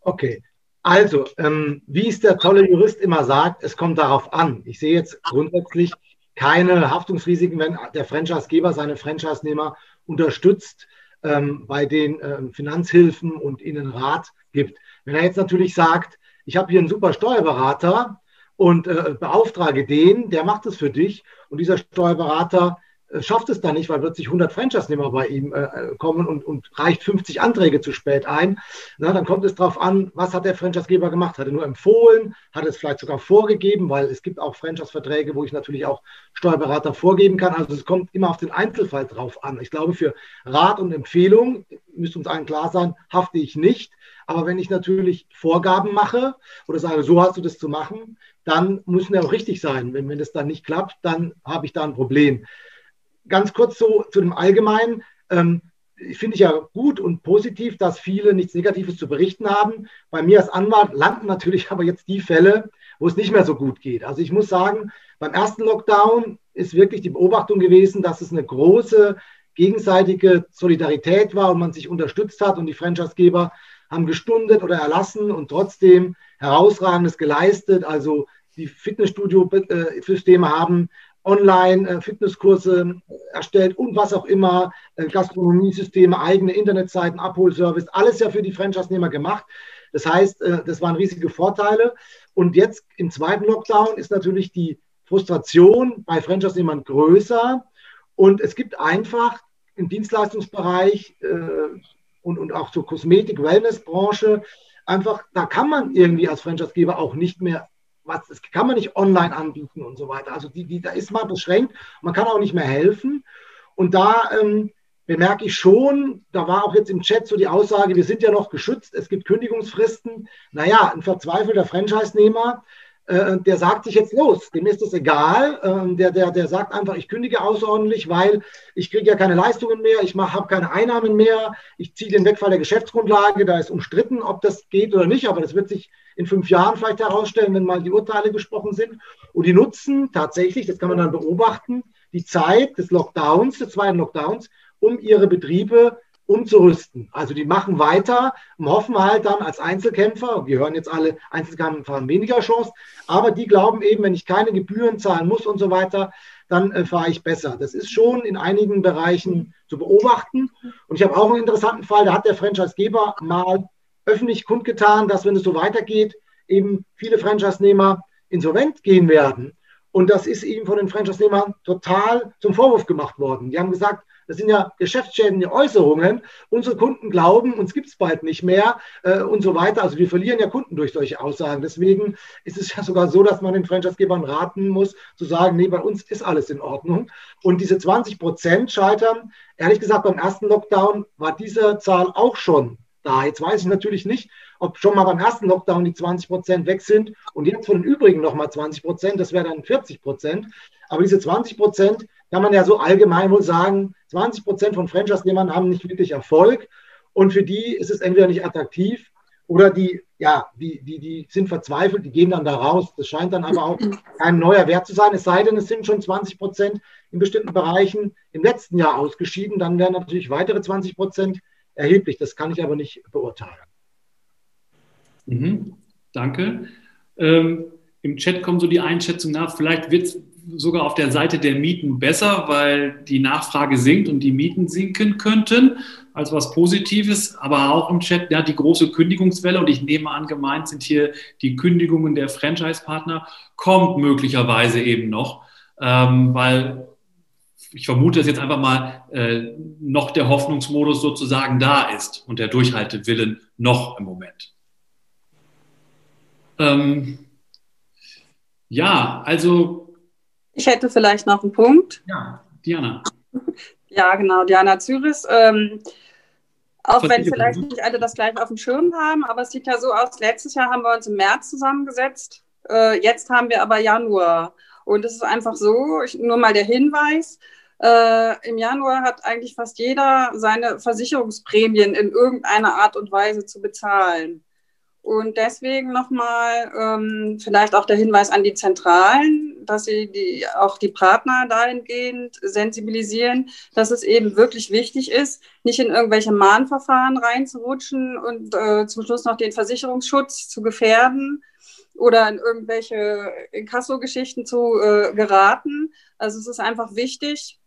Okay. Also, ähm, wie es der tolle Jurist immer sagt, es kommt darauf an. Ich sehe jetzt grundsätzlich keine Haftungsrisiken, wenn der Franchisegeber seine Franchise-Nehmer unterstützt ähm, bei den ähm, Finanzhilfen und ihnen Rat gibt. Wenn er jetzt natürlich sagt, ich habe hier einen super Steuerberater und äh, beauftrage den, der macht es für dich und dieser Steuerberater schafft es dann nicht, weil plötzlich 100 Franchise-Nehmer bei ihm äh, äh, kommen und, und, reicht 50 Anträge zu spät ein. Na, dann kommt es darauf an, was hat der Franchise-Geber gemacht? Hat er nur empfohlen? Hat es vielleicht sogar vorgegeben? Weil es gibt auch Franchise-Verträge, wo ich natürlich auch Steuerberater vorgeben kann. Also es kommt immer auf den Einzelfall drauf an. Ich glaube, für Rat und Empfehlung, müsste uns allen klar sein, hafte ich nicht. Aber wenn ich natürlich Vorgaben mache oder sage, so hast du das zu machen, dann müssen die auch richtig sein. Wenn, wenn das dann nicht klappt, dann habe ich da ein Problem ganz kurz so zu dem Allgemeinen. Ähm, finde ich ja gut und positiv, dass viele nichts Negatives zu berichten haben. Bei mir als Anwalt landen natürlich aber jetzt die Fälle, wo es nicht mehr so gut geht. Also ich muss sagen, beim ersten Lockdown ist wirklich die Beobachtung gewesen, dass es eine große gegenseitige Solidarität war und man sich unterstützt hat und die Franchisegeber haben gestundet oder erlassen und trotzdem herausragendes geleistet. Also die Fitnessstudio-Systeme haben Online-Fitnesskurse erstellt und was auch immer, äh, Gastronomiesysteme, eigene Internetseiten, Abholservice, alles ja für die Franchise-Nehmer gemacht. Das heißt, äh, das waren riesige Vorteile. Und jetzt im zweiten Lockdown ist natürlich die Frustration bei Franchise-Nehmern größer. Und es gibt einfach im Dienstleistungsbereich äh, und, und auch zur Kosmetik-Wellness-Branche einfach, da kann man irgendwie als Franchise-Geber auch nicht mehr was, das kann man nicht online anbieten und so weiter. Also die, die, da ist man beschränkt, man kann auch nicht mehr helfen. Und da ähm, bemerke ich schon, da war auch jetzt im Chat so die Aussage, wir sind ja noch geschützt, es gibt Kündigungsfristen. Naja, ein verzweifelter Franchise-Nehmer, äh, der sagt sich jetzt los, dem ist es egal, äh, der, der, der sagt einfach, ich kündige außerordentlich, weil ich kriege ja keine Leistungen mehr, ich habe keine Einnahmen mehr, ich ziehe den Wegfall der Geschäftsgrundlage, da ist umstritten, ob das geht oder nicht, aber das wird sich in fünf Jahren vielleicht herausstellen, wenn mal die Urteile gesprochen sind. Und die nutzen tatsächlich, das kann man dann beobachten, die Zeit des Lockdowns, des zweiten Lockdowns, um ihre Betriebe umzurüsten. Also die machen weiter und hoffen halt dann als Einzelkämpfer, wir hören jetzt alle, Einzelkämpfer haben weniger Chance, aber die glauben eben, wenn ich keine Gebühren zahlen muss und so weiter, dann äh, fahre ich besser. Das ist schon in einigen Bereichen zu beobachten. Und ich habe auch einen interessanten Fall, da hat der Franchisegeber mal öffentlich kundgetan, dass wenn es so weitergeht, eben viele Franchise-Nehmer insolvent gehen werden. Und das ist ihm von den Franchise-Nehmern total zum Vorwurf gemacht worden. Die haben gesagt, das sind ja geschäftsschädigende Äußerungen. Unsere Kunden glauben, uns gibt es bald nicht mehr äh, und so weiter. Also wir verlieren ja Kunden durch solche Aussagen. Deswegen ist es ja sogar so, dass man den Franchisegebern raten muss, zu sagen, nee, bei uns ist alles in Ordnung. Und diese 20 Prozent scheitern, ehrlich gesagt, beim ersten Lockdown war diese Zahl auch schon da. Jetzt weiß ich natürlich nicht, ob schon mal beim ersten Lockdown die 20 Prozent weg sind und jetzt von den übrigen nochmal 20 Prozent, das wäre dann 40 Prozent. Aber diese 20 Prozent kann man ja so allgemein wohl sagen, 20 Prozent von Franchise-Nehmern haben nicht wirklich Erfolg und für die ist es entweder nicht attraktiv oder die, ja, die, die, die sind verzweifelt, die gehen dann da raus. Das scheint dann aber auch kein neuer Wert zu sein, es sei denn, es sind schon 20 Prozent in bestimmten Bereichen im letzten Jahr ausgeschieden, dann wären natürlich weitere 20 Prozent erheblich. Das kann ich aber nicht beurteilen. Mhm, danke. Ähm, Im Chat kommt so die Einschätzung nach, vielleicht wird es sogar auf der Seite der Mieten besser, weil die Nachfrage sinkt und die Mieten sinken könnten, als was Positives. Aber auch im Chat, ja, die große Kündigungswelle, und ich nehme an, gemeint sind hier die Kündigungen der Franchise-Partner, kommt möglicherweise eben noch, ähm, weil ich vermute, dass jetzt einfach mal äh, noch der Hoffnungsmodus sozusagen da ist und der Durchhaltewillen noch im Moment. Ähm, ja, also. Ich hätte vielleicht noch einen Punkt. Ja, Diana. Ja, genau, Diana Zyris. Ähm, auch wenn vielleicht nicht alle das gleich auf dem Schirm haben, aber es sieht ja so aus, letztes Jahr haben wir uns im März zusammengesetzt, äh, jetzt haben wir aber Januar. Und es ist einfach so, ich, nur mal der Hinweis, äh, im Januar hat eigentlich fast jeder seine Versicherungsprämien in irgendeiner Art und Weise zu bezahlen. Und deswegen nochmal ähm, vielleicht auch der Hinweis an die Zentralen, dass sie die, auch die Partner dahingehend sensibilisieren, dass es eben wirklich wichtig ist, nicht in irgendwelche Mahnverfahren reinzurutschen und äh, zum Schluss noch den Versicherungsschutz zu gefährden oder in irgendwelche Inkasso-Geschichten zu äh, geraten. Also es ist einfach wichtig,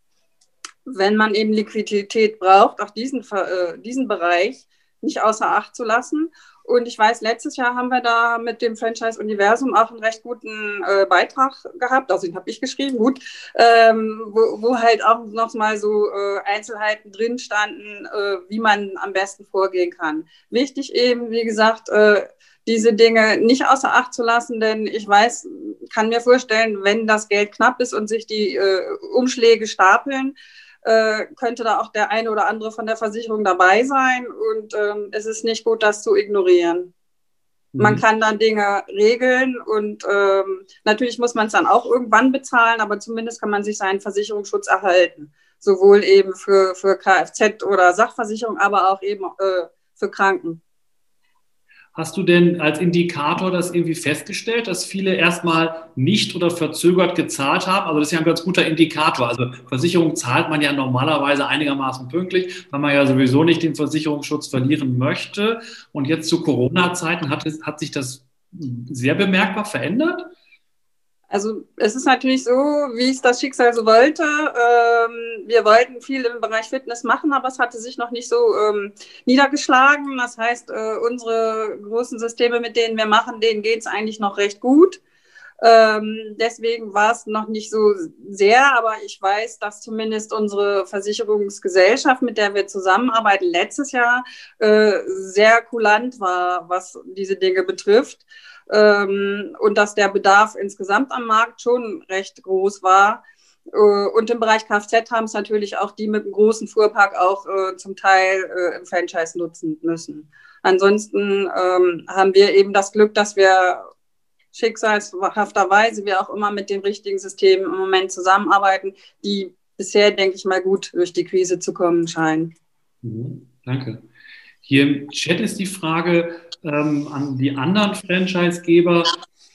wenn man eben Liquidität braucht, auch diesen, äh, diesen Bereich nicht außer Acht zu lassen. Und ich weiß, letztes Jahr haben wir da mit dem Franchise-Universum auch einen recht guten äh, Beitrag gehabt, also den habe ich geschrieben, gut, ähm, wo, wo, halt auch noch mal so äh, Einzelheiten drin standen, äh, wie man am besten vorgehen kann. Wichtig eben, wie gesagt, äh, diese Dinge nicht außer Acht zu lassen, denn ich weiß, kann mir vorstellen, wenn das Geld knapp ist und sich die äh, Umschläge stapeln, äh, könnte da auch der eine oder andere von der Versicherung dabei sein. Und ähm, es ist nicht gut, das zu ignorieren. Mhm. Man kann dann Dinge regeln und ähm, natürlich muss man es dann auch irgendwann bezahlen, aber zumindest kann man sich seinen Versicherungsschutz erhalten. Sowohl eben für, für Kfz oder Sachversicherung, aber auch eben äh, für Kranken. Hast du denn als Indikator das irgendwie festgestellt, dass viele erstmal nicht oder verzögert gezahlt haben? Also das ist ja ein ganz guter Indikator. Also Versicherung zahlt man ja normalerweise einigermaßen pünktlich, weil man ja sowieso nicht den Versicherungsschutz verlieren möchte. Und jetzt zu Corona-Zeiten hat, hat sich das sehr bemerkbar verändert? Also es ist natürlich so, wie es das Schicksal so wollte. Ähm, wir wollten viel im Bereich Fitness machen, aber es hatte sich noch nicht so ähm, niedergeschlagen. Das heißt, äh, unsere großen Systeme, mit denen wir machen, denen geht es eigentlich noch recht gut. Ähm, deswegen war es noch nicht so sehr, aber ich weiß, dass zumindest unsere Versicherungsgesellschaft, mit der wir zusammenarbeiten, letztes Jahr äh, sehr kulant war, was diese Dinge betrifft ähm, und dass der Bedarf insgesamt am Markt schon recht groß war. Äh, und im Bereich Kfz haben es natürlich auch die mit einem großen Fuhrpark auch äh, zum Teil äh, im Franchise nutzen müssen. Ansonsten ähm, haben wir eben das Glück, dass wir schicksalshafterweise, wie auch immer, mit den richtigen Systemen im Moment zusammenarbeiten, die bisher, denke ich mal, gut durch die Krise zu kommen scheinen. Mhm, danke. Hier im Chat ist die Frage, ähm, an die anderen Franchisegeber,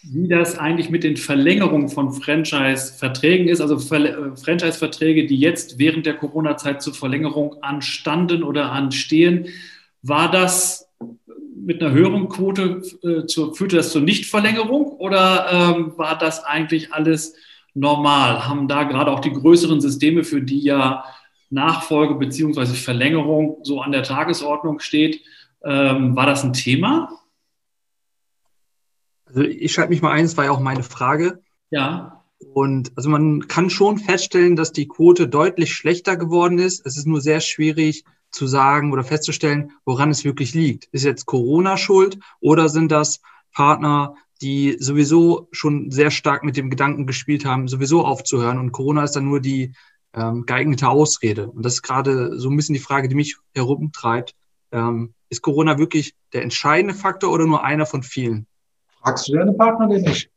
wie das eigentlich mit den Verlängerungen von Franchise-Verträgen ist, also äh, Franchise-Verträge, die jetzt während der Corona-Zeit zur Verlängerung anstanden oder anstehen. War das mit einer höheren Quote, äh, zu, führte das zur Nichtverlängerung oder ähm, war das eigentlich alles normal? Haben da gerade auch die größeren Systeme, für die ja Nachfolge bzw. Verlängerung so an der Tagesordnung steht, ähm, war das ein Thema? Also ich schalte mich mal ein, das war ja auch meine Frage. Ja. Und also man kann schon feststellen, dass die Quote deutlich schlechter geworden ist. Es ist nur sehr schwierig zu sagen oder festzustellen, woran es wirklich liegt. Ist jetzt Corona schuld oder sind das Partner, die sowieso schon sehr stark mit dem Gedanken gespielt haben, sowieso aufzuhören und Corona ist dann nur die ähm, geeignete Ausrede. Und das ist gerade so ein bisschen die Frage, die mich herumtreibt. Ähm, ist Corona wirklich der entscheidende Faktor oder nur einer von vielen? Fragst du deine Partner denn nicht?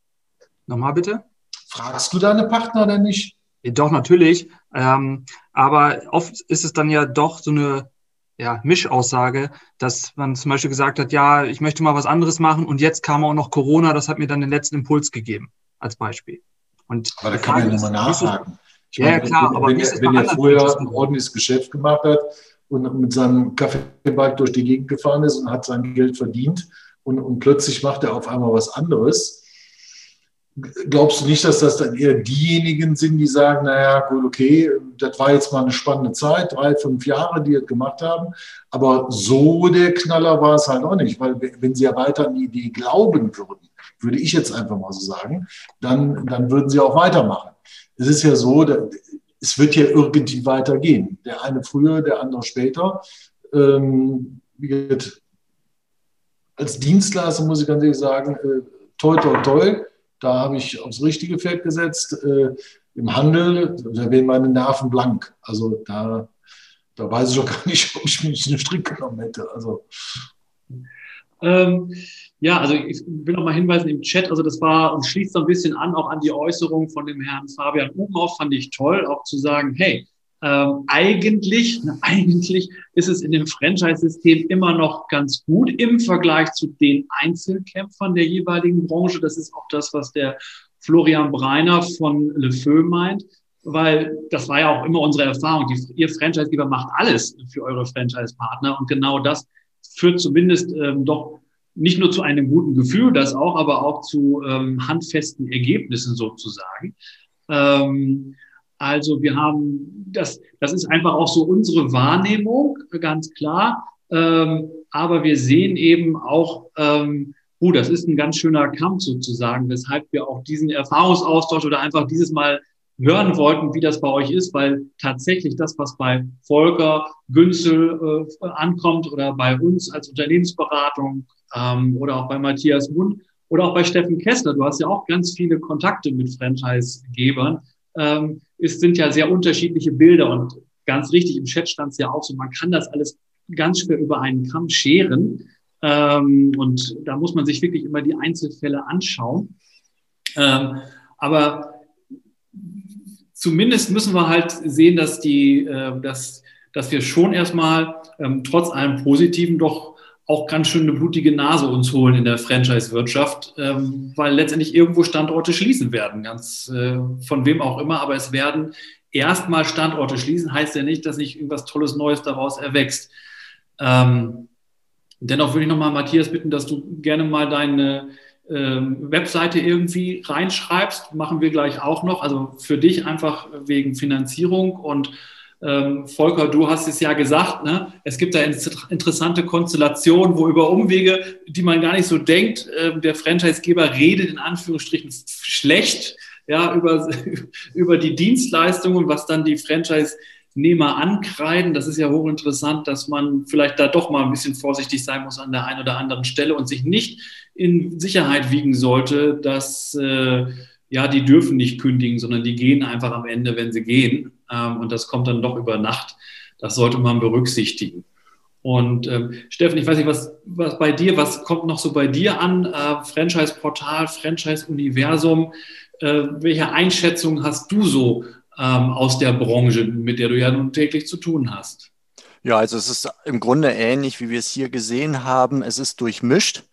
Nochmal bitte? Fragst du deine Partner denn nicht? Ja, doch, natürlich. Ähm, aber oft ist es dann ja doch so eine ja, Mischaussage, dass man zum Beispiel gesagt hat, ja, ich möchte mal was anderes machen und jetzt kam auch noch Corona, das hat mir dann den letzten Impuls gegeben, als Beispiel. Und aber da kann man ja nochmal nachhaken. Ich ja, meine, klar, wenn, aber wenn, wenn er vorher ein ordentliches Geschäft gemacht hat, und mit seinem Kaffeebike durch die Gegend gefahren ist und hat sein Geld verdient und, und plötzlich macht er auf einmal was anderes. Glaubst du nicht, dass das dann eher diejenigen sind, die sagen, naja, gut, okay, das war jetzt mal eine spannende Zeit, drei, fünf Jahre, die das gemacht haben, aber so der Knaller war es halt auch nicht, weil wenn sie ja weiter an die Idee glauben würden, würde ich jetzt einfach mal so sagen, dann, dann würden sie auch weitermachen. Es ist ja so, es wird ja irgendwie weitergehen. Der eine früher, der andere später. Ähm, als Dienstleister muss ich ganz ehrlich sagen, äh, toi, toi, toi, da habe ich aufs richtige Pferd gesetzt. Äh, Im Handel, da werden meine Nerven blank. Also da, da weiß ich auch gar nicht, ob ich mich einen Strick genommen hätte. Also. Ähm, ja, also ich will noch mal hinweisen im Chat, also das war und schließt so ein bisschen an, auch an die Äußerung von dem Herrn Fabian Ubenhoff, fand ich toll, auch zu sagen, hey, ähm, eigentlich, eigentlich ist es in dem Franchise-System immer noch ganz gut im Vergleich zu den Einzelkämpfern der jeweiligen Branche. Das ist auch das, was der Florian Breiner von Le Feu meint, weil das war ja auch immer unsere Erfahrung. Die, ihr Franchisegeber macht alles für eure Franchise-Partner und genau das führt zumindest ähm, doch nicht nur zu einem guten Gefühl, das auch, aber auch zu ähm, handfesten Ergebnissen sozusagen. Ähm, also wir haben, das, das ist einfach auch so unsere Wahrnehmung, ganz klar. Ähm, aber wir sehen eben auch, ähm, uh, das ist ein ganz schöner Kampf sozusagen, weshalb wir auch diesen Erfahrungsaustausch oder einfach dieses Mal hören wollten, wie das bei euch ist, weil tatsächlich das, was bei Volker Günzel äh, ankommt oder bei uns als Unternehmensberatung ähm, oder auch bei Matthias Mund oder auch bei Steffen Kessler, du hast ja auch ganz viele Kontakte mit Franchise-Gebern, ähm, es sind ja sehr unterschiedliche Bilder und ganz richtig, im Chat stand es ja auch so, man kann das alles ganz schwer über einen Kamm scheren. Ähm, und da muss man sich wirklich immer die Einzelfälle anschauen. Ähm, aber zumindest müssen wir halt sehen, dass die, äh, dass, dass wir schon erstmal ähm, trotz allem Positiven doch auch ganz schön eine blutige Nase uns holen in der Franchise-Wirtschaft, ähm, weil letztendlich irgendwo Standorte schließen werden, ganz äh, von wem auch immer, aber es werden erstmal Standorte schließen, heißt ja nicht, dass nicht irgendwas Tolles Neues daraus erwächst. Ähm, dennoch würde ich nochmal Matthias bitten, dass du gerne mal deine ähm, Webseite irgendwie reinschreibst, machen wir gleich auch noch, also für dich einfach wegen Finanzierung und ähm, Volker, du hast es ja gesagt, ne? es gibt da interessante Konstellationen, wo über Umwege, die man gar nicht so denkt, äh, der Franchisegeber redet in Anführungsstrichen schlecht ja, über, über die Dienstleistungen, was dann die Franchise-Nehmer ankreiden. Das ist ja hochinteressant, dass man vielleicht da doch mal ein bisschen vorsichtig sein muss an der einen oder anderen Stelle und sich nicht in Sicherheit wiegen sollte, dass äh, ja, die dürfen nicht kündigen, sondern die gehen einfach am Ende, wenn sie gehen. Ähm, und das kommt dann doch über Nacht. Das sollte man berücksichtigen. Und ähm, Steffen, ich weiß nicht, was, was bei dir, was kommt noch so bei dir an? Äh, Franchise-Portal, Franchise-Universum. Äh, welche Einschätzung hast du so ähm, aus der Branche, mit der du ja nun täglich zu tun hast? Ja, also es ist im Grunde ähnlich, wie wir es hier gesehen haben. Es ist durchmischt.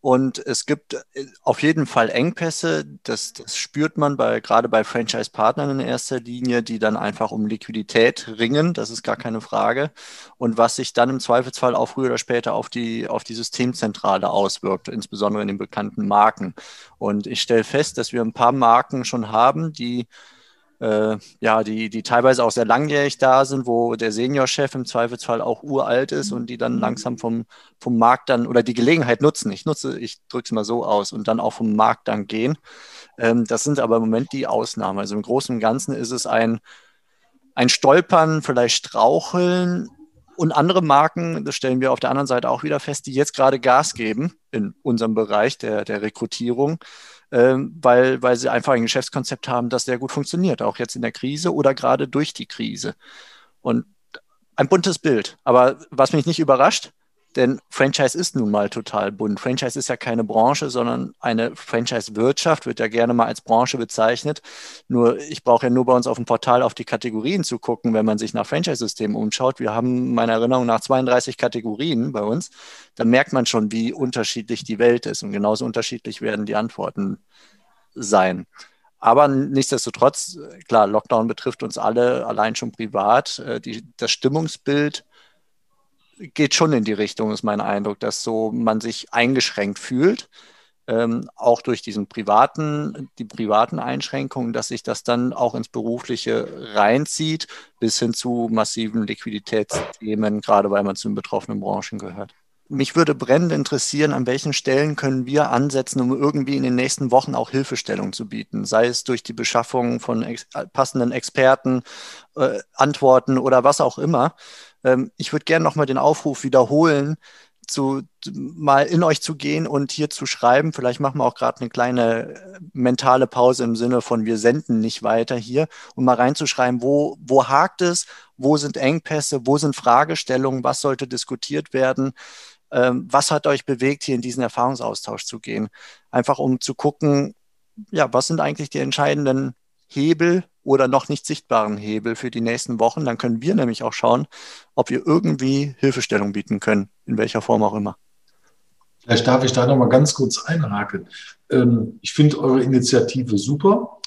Und es gibt äh, auf jeden Fall Engpässe, das, das spürt man bei, gerade bei Franchise-Partnern in erster Linie, die dann einfach um Liquidität ringen, das ist gar keine Frage. Und was sich dann im Zweifelsfall auch früher oder später auf die, auf die Systemzentrale auswirkt, insbesondere in den bekannten Marken. Und ich stelle fest, dass wir ein paar Marken schon haben, die äh, ja, die, die teilweise auch sehr langjährig da sind, wo der Seniorchef im Zweifelsfall auch uralt ist und die dann langsam vom, vom Markt dann oder die Gelegenheit nutzen. Ich nutze, ich drücke es mal so aus und dann auch vom Markt dann gehen. Ähm, das sind aber im Moment die Ausnahmen. Also im Großen und Ganzen ist es ein, ein Stolpern, vielleicht Straucheln, und andere Marken, das stellen wir auf der anderen Seite auch wieder fest, die jetzt gerade Gas geben in unserem Bereich der, der Rekrutierung, weil, weil sie einfach ein Geschäftskonzept haben, das sehr gut funktioniert, auch jetzt in der Krise oder gerade durch die Krise. Und ein buntes Bild. Aber was mich nicht überrascht, denn Franchise ist nun mal total bunt. Franchise ist ja keine Branche, sondern eine Franchise-Wirtschaft, wird ja gerne mal als Branche bezeichnet. Nur ich brauche ja nur bei uns auf dem Portal auf die Kategorien zu gucken, wenn man sich nach Franchise-Systemen umschaut. Wir haben meiner Erinnerung nach 32 Kategorien bei uns. Da merkt man schon, wie unterschiedlich die Welt ist. Und genauso unterschiedlich werden die Antworten sein. Aber nichtsdestotrotz, klar, Lockdown betrifft uns alle allein schon privat. Äh, die, das Stimmungsbild geht schon in die Richtung, ist mein Eindruck, dass so man sich eingeschränkt fühlt, ähm, auch durch diesen privaten, die privaten Einschränkungen, dass sich das dann auch ins Berufliche reinzieht, bis hin zu massiven Liquiditätsthemen, gerade weil man zu den betroffenen Branchen gehört. Mich würde brennend interessieren, an welchen Stellen können wir ansetzen, um irgendwie in den nächsten Wochen auch Hilfestellung zu bieten, sei es durch die Beschaffung von ex passenden Experten, äh, Antworten oder was auch immer. Ähm, ich würde gerne nochmal den Aufruf wiederholen, zu, mal in euch zu gehen und hier zu schreiben. Vielleicht machen wir auch gerade eine kleine äh, mentale Pause im Sinne von, wir senden nicht weiter hier und mal reinzuschreiben, wo, wo hakt es, wo sind Engpässe, wo sind Fragestellungen, was sollte diskutiert werden, was hat euch bewegt, hier in diesen Erfahrungsaustausch zu gehen. Einfach um zu gucken, ja, was sind eigentlich die entscheidenden Hebel oder noch nicht sichtbaren Hebel für die nächsten Wochen. Dann können wir nämlich auch schauen, ob wir irgendwie Hilfestellung bieten können, in welcher Form auch immer. Vielleicht darf ich da noch mal ganz kurz einhaken. Ähm, ich finde eure Initiative super.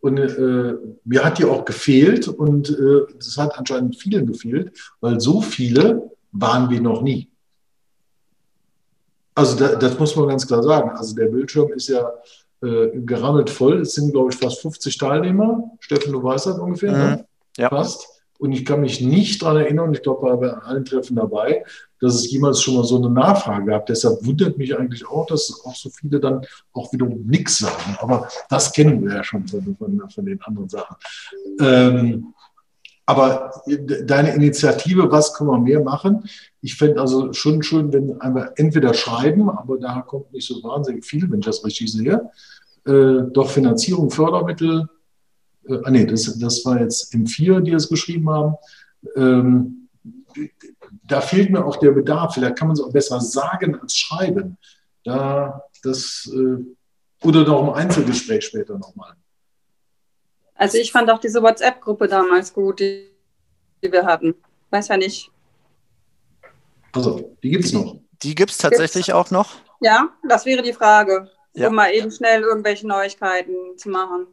Und äh, mir hat die auch gefehlt und es äh, hat anscheinend vielen gefehlt, weil so viele waren wir noch nie. Also da, das muss man ganz klar sagen. Also der Bildschirm ist ja äh, gerammelt voll. Es sind, glaube ich, fast 50 Teilnehmer. Steffen, du weißt das ungefähr, mhm. ne? Ja. Fast. Und ich kann mich nicht daran erinnern, ich glaube, war bei allen Treffen dabei, dass es jemals schon mal so eine Nachfrage gab. Deshalb wundert mich eigentlich auch, dass auch so viele dann auch wiederum nichts sagen. Aber das kennen wir ja schon von, von, von den anderen Sachen. Ähm, aber deine Initiative, was können wir mehr machen? Ich fände also schon schön, wenn wir entweder schreiben, aber da kommt nicht so wahnsinnig viel, wenn ich das richtig sehe. Äh, doch Finanzierung, Fördermittel. Äh, ah, nee, das, das war jetzt M4, die es geschrieben haben. Ähm, da fehlt mir auch der Bedarf. Vielleicht kann man es auch besser sagen als schreiben. Da, das, äh, oder noch im Einzelgespräch später nochmal. Also ich fand auch diese WhatsApp-Gruppe damals gut, die, die wir hatten. Weiß ja nicht. Also, die gibt es noch. Die gibt es tatsächlich gibt's? auch noch? Ja, das wäre die Frage, ja. um mal eben schnell irgendwelche Neuigkeiten zu machen.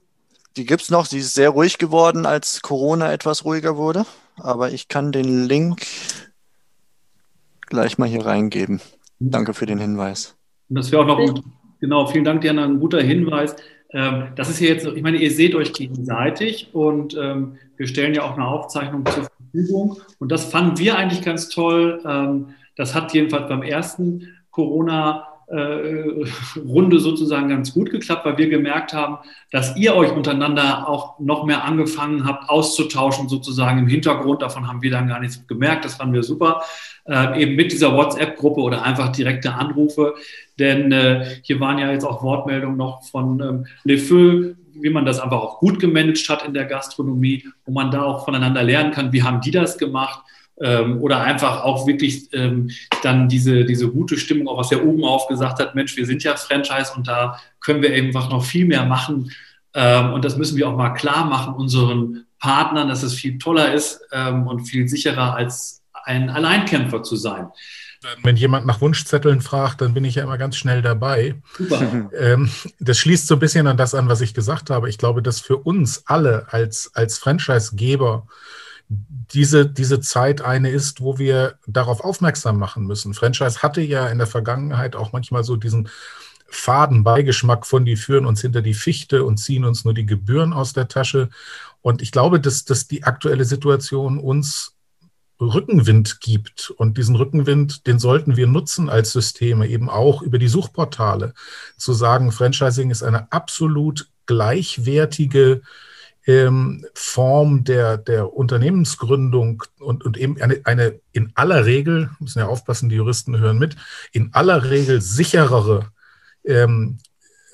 Die gibt es noch. Sie ist sehr ruhig geworden, als Corona etwas ruhiger wurde. Aber ich kann den Link gleich mal hier reingeben. Danke für den Hinweis. Und das wäre auch noch gut. Genau, vielen Dank, Diana. Ein guter Hinweis. Ähm, das ist ja jetzt, ich meine, ihr seht euch gegenseitig und ähm, wir stellen ja auch eine Aufzeichnung zur Verfügung. Und das fanden wir eigentlich ganz toll. Ähm, das hat jedenfalls beim ersten Corona Runde sozusagen ganz gut geklappt, weil wir gemerkt haben, dass ihr euch untereinander auch noch mehr angefangen habt auszutauschen, sozusagen im Hintergrund. Davon haben wir dann gar nichts gemerkt. Das fanden wir super. Äh, eben mit dieser WhatsApp-Gruppe oder einfach direkte Anrufe. Denn äh, hier waren ja jetzt auch Wortmeldungen noch von ähm, Le Feu, wie man das einfach auch gut gemanagt hat in der Gastronomie, wo man da auch voneinander lernen kann, wie haben die das gemacht ähm, oder einfach auch wirklich ähm, dann diese, diese gute Stimmung, auch was er oben auf gesagt hat, Mensch, wir sind ja Franchise und da können wir einfach noch viel mehr machen. Ähm, und das müssen wir auch mal klar machen unseren Partnern, dass es viel toller ist ähm, und viel sicherer als ein Alleinkämpfer zu sein. Wenn jemand nach Wunschzetteln fragt, dann bin ich ja immer ganz schnell dabei. Ähm, das schließt so ein bisschen an das an, was ich gesagt habe. Ich glaube, dass für uns alle als, als Franchise-Geber diese, diese Zeit eine ist, wo wir darauf aufmerksam machen müssen. Franchise hatte ja in der Vergangenheit auch manchmal so diesen faden Beigeschmack von, die führen uns hinter die Fichte und ziehen uns nur die Gebühren aus der Tasche. Und ich glaube, dass, dass die aktuelle Situation uns Rückenwind gibt. Und diesen Rückenwind, den sollten wir nutzen als Systeme, eben auch über die Suchportale. Zu sagen, Franchising ist eine absolut gleichwertige ähm, Form der, der Unternehmensgründung und, und eben eine, eine in aller Regel, müssen ja aufpassen, die Juristen hören mit, in aller Regel sicherere ähm,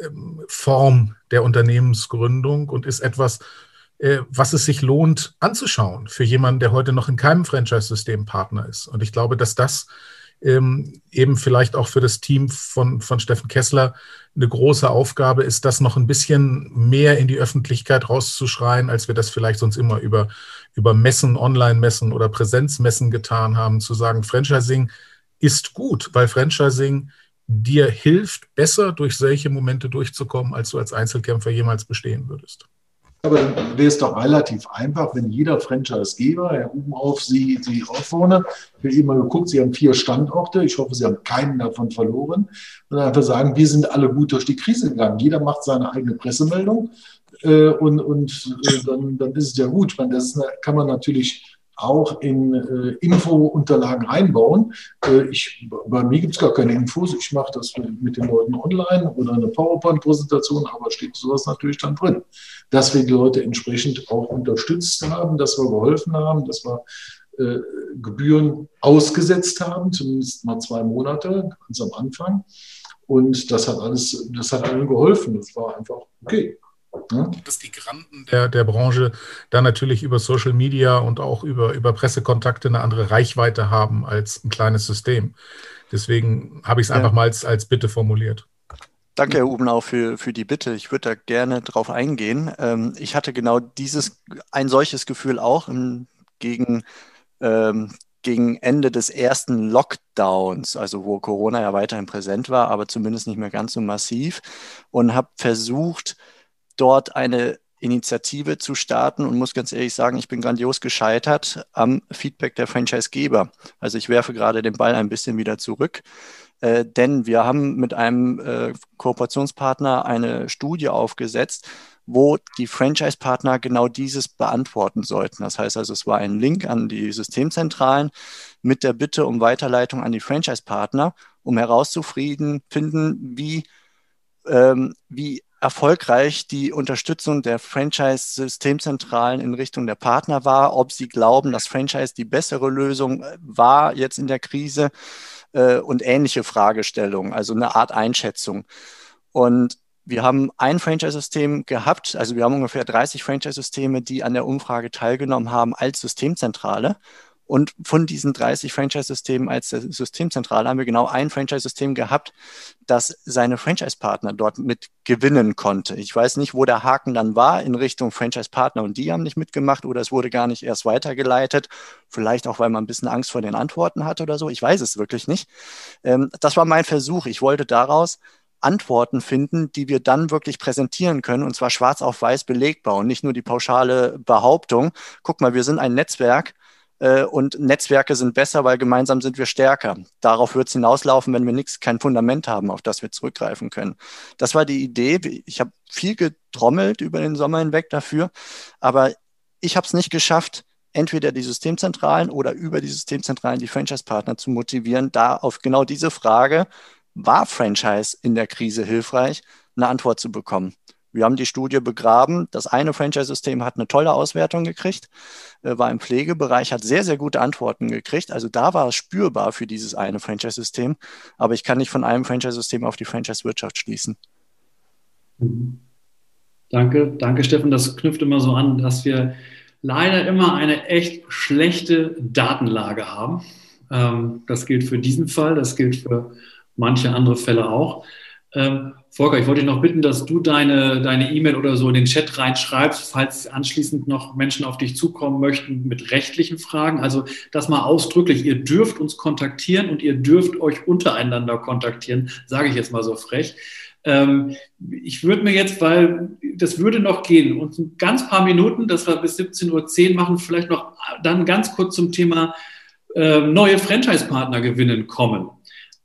ähm, Form der Unternehmensgründung und ist etwas, äh, was es sich lohnt anzuschauen für jemanden, der heute noch in keinem Franchise-System Partner ist. Und ich glaube, dass das ähm, eben vielleicht auch für das Team von, von Steffen Kessler eine große Aufgabe ist, das noch ein bisschen mehr in die Öffentlichkeit rauszuschreien, als wir das vielleicht sonst immer über, über Messen, Online-Messen oder Präsenzmessen getan haben, zu sagen, Franchising ist gut, weil Franchising dir hilft, besser durch solche Momente durchzukommen, als du als Einzelkämpfer jemals bestehen würdest. Aber dann wäre es doch relativ einfach, wenn jeder Franchise-Geber, Herr Ubenhoff, Sie, Sie auch vorne, wir haben mal geguckt, Sie haben vier Standorte, ich hoffe, Sie haben keinen davon verloren, und einfach sagen, wir sind alle gut durch die Krise gegangen. Jeder macht seine eigene Pressemeldung äh, und, und äh, dann, dann ist es ja gut. Ich meine, das ist, kann man natürlich auch in äh, Infounterlagen einbauen. Äh, ich, bei mir gibt es gar keine Infos. Ich mache das mit den Leuten online oder eine PowerPoint-Präsentation, aber steht sowas natürlich dann drin. Dass wir die Leute entsprechend auch unterstützt haben, dass wir geholfen haben, dass wir äh, Gebühren ausgesetzt haben, zumindest mal zwei Monate, ganz am Anfang. Und das hat alles, das hat allen geholfen. Das war einfach okay. Ja? Dass die Granten der, der Branche da natürlich über Social Media und auch über, über Pressekontakte eine andere Reichweite haben als ein kleines System. Deswegen habe ich es ja. einfach mal als, als Bitte formuliert. Danke, Herr Ubenau, für, für die Bitte. Ich würde da gerne drauf eingehen. Ähm, ich hatte genau dieses, ein solches Gefühl auch im, gegen, ähm, gegen Ende des ersten Lockdowns, also wo Corona ja weiterhin präsent war, aber zumindest nicht mehr ganz so massiv und habe versucht, dort eine Initiative zu starten und muss ganz ehrlich sagen, ich bin grandios gescheitert am Feedback der Franchisegeber. Also ich werfe gerade den Ball ein bisschen wieder zurück. Äh, denn wir haben mit einem äh, Kooperationspartner eine Studie aufgesetzt, wo die Franchise-Partner genau dieses beantworten sollten. Das heißt also, es war ein Link an die Systemzentralen mit der Bitte um Weiterleitung an die Franchise-Partner, um herauszufinden, wie, ähm, wie erfolgreich die Unterstützung der Franchise-Systemzentralen in Richtung der Partner war, ob sie glauben, dass Franchise die bessere Lösung äh, war jetzt in der Krise äh, und ähnliche Fragestellungen, also eine Art Einschätzung. Und wir haben ein Franchise-System gehabt, also wir haben ungefähr 30 Franchise-Systeme, die an der Umfrage teilgenommen haben als Systemzentrale. Und von diesen 30 Franchise-Systemen als Systemzentrale haben wir genau ein Franchise-System gehabt, das seine Franchise-Partner dort mit gewinnen konnte. Ich weiß nicht, wo der Haken dann war in Richtung Franchise-Partner und die haben nicht mitgemacht oder es wurde gar nicht erst weitergeleitet. Vielleicht auch, weil man ein bisschen Angst vor den Antworten hatte oder so. Ich weiß es wirklich nicht. Ähm, das war mein Versuch. Ich wollte daraus Antworten finden, die wir dann wirklich präsentieren können, und zwar schwarz auf weiß belegbar und nicht nur die pauschale Behauptung, guck mal, wir sind ein Netzwerk äh, und Netzwerke sind besser, weil gemeinsam sind wir stärker. Darauf wird es hinauslaufen, wenn wir nichts, kein Fundament haben, auf das wir zurückgreifen können. Das war die Idee. Ich habe viel getrommelt über den Sommer hinweg dafür, aber ich habe es nicht geschafft, entweder die Systemzentralen oder über die Systemzentralen die Franchise-Partner zu motivieren, da auf genau diese Frage, war Franchise in der Krise hilfreich, eine Antwort zu bekommen. Wir haben die Studie begraben. Das eine Franchise-System hat eine tolle Auswertung gekriegt, äh, war im Pflegebereich, hat sehr, sehr gute Antworten gekriegt. Also da war es spürbar für dieses eine Franchise-System. Aber ich kann nicht von einem Franchise-System auf die Franchise-Wirtschaft schließen. Danke, danke, Steffen. Das knüpft immer so an, dass wir leider immer eine echt schlechte Datenlage haben. Ähm, das gilt für diesen Fall, das gilt für manche andere Fälle auch. Ähm, Volker, ich wollte dich noch bitten, dass du deine deine E-Mail oder so in den Chat reinschreibst, falls anschließend noch Menschen auf dich zukommen möchten mit rechtlichen Fragen. Also das mal ausdrücklich. Ihr dürft uns kontaktieren und ihr dürft euch untereinander kontaktieren, sage ich jetzt mal so frech. Ähm, ich würde mir jetzt, weil das würde noch gehen, uns ein ganz paar Minuten, dass wir bis 17.10 Uhr machen, vielleicht noch dann ganz kurz zum Thema äh, neue Franchise-Partner gewinnen kommen.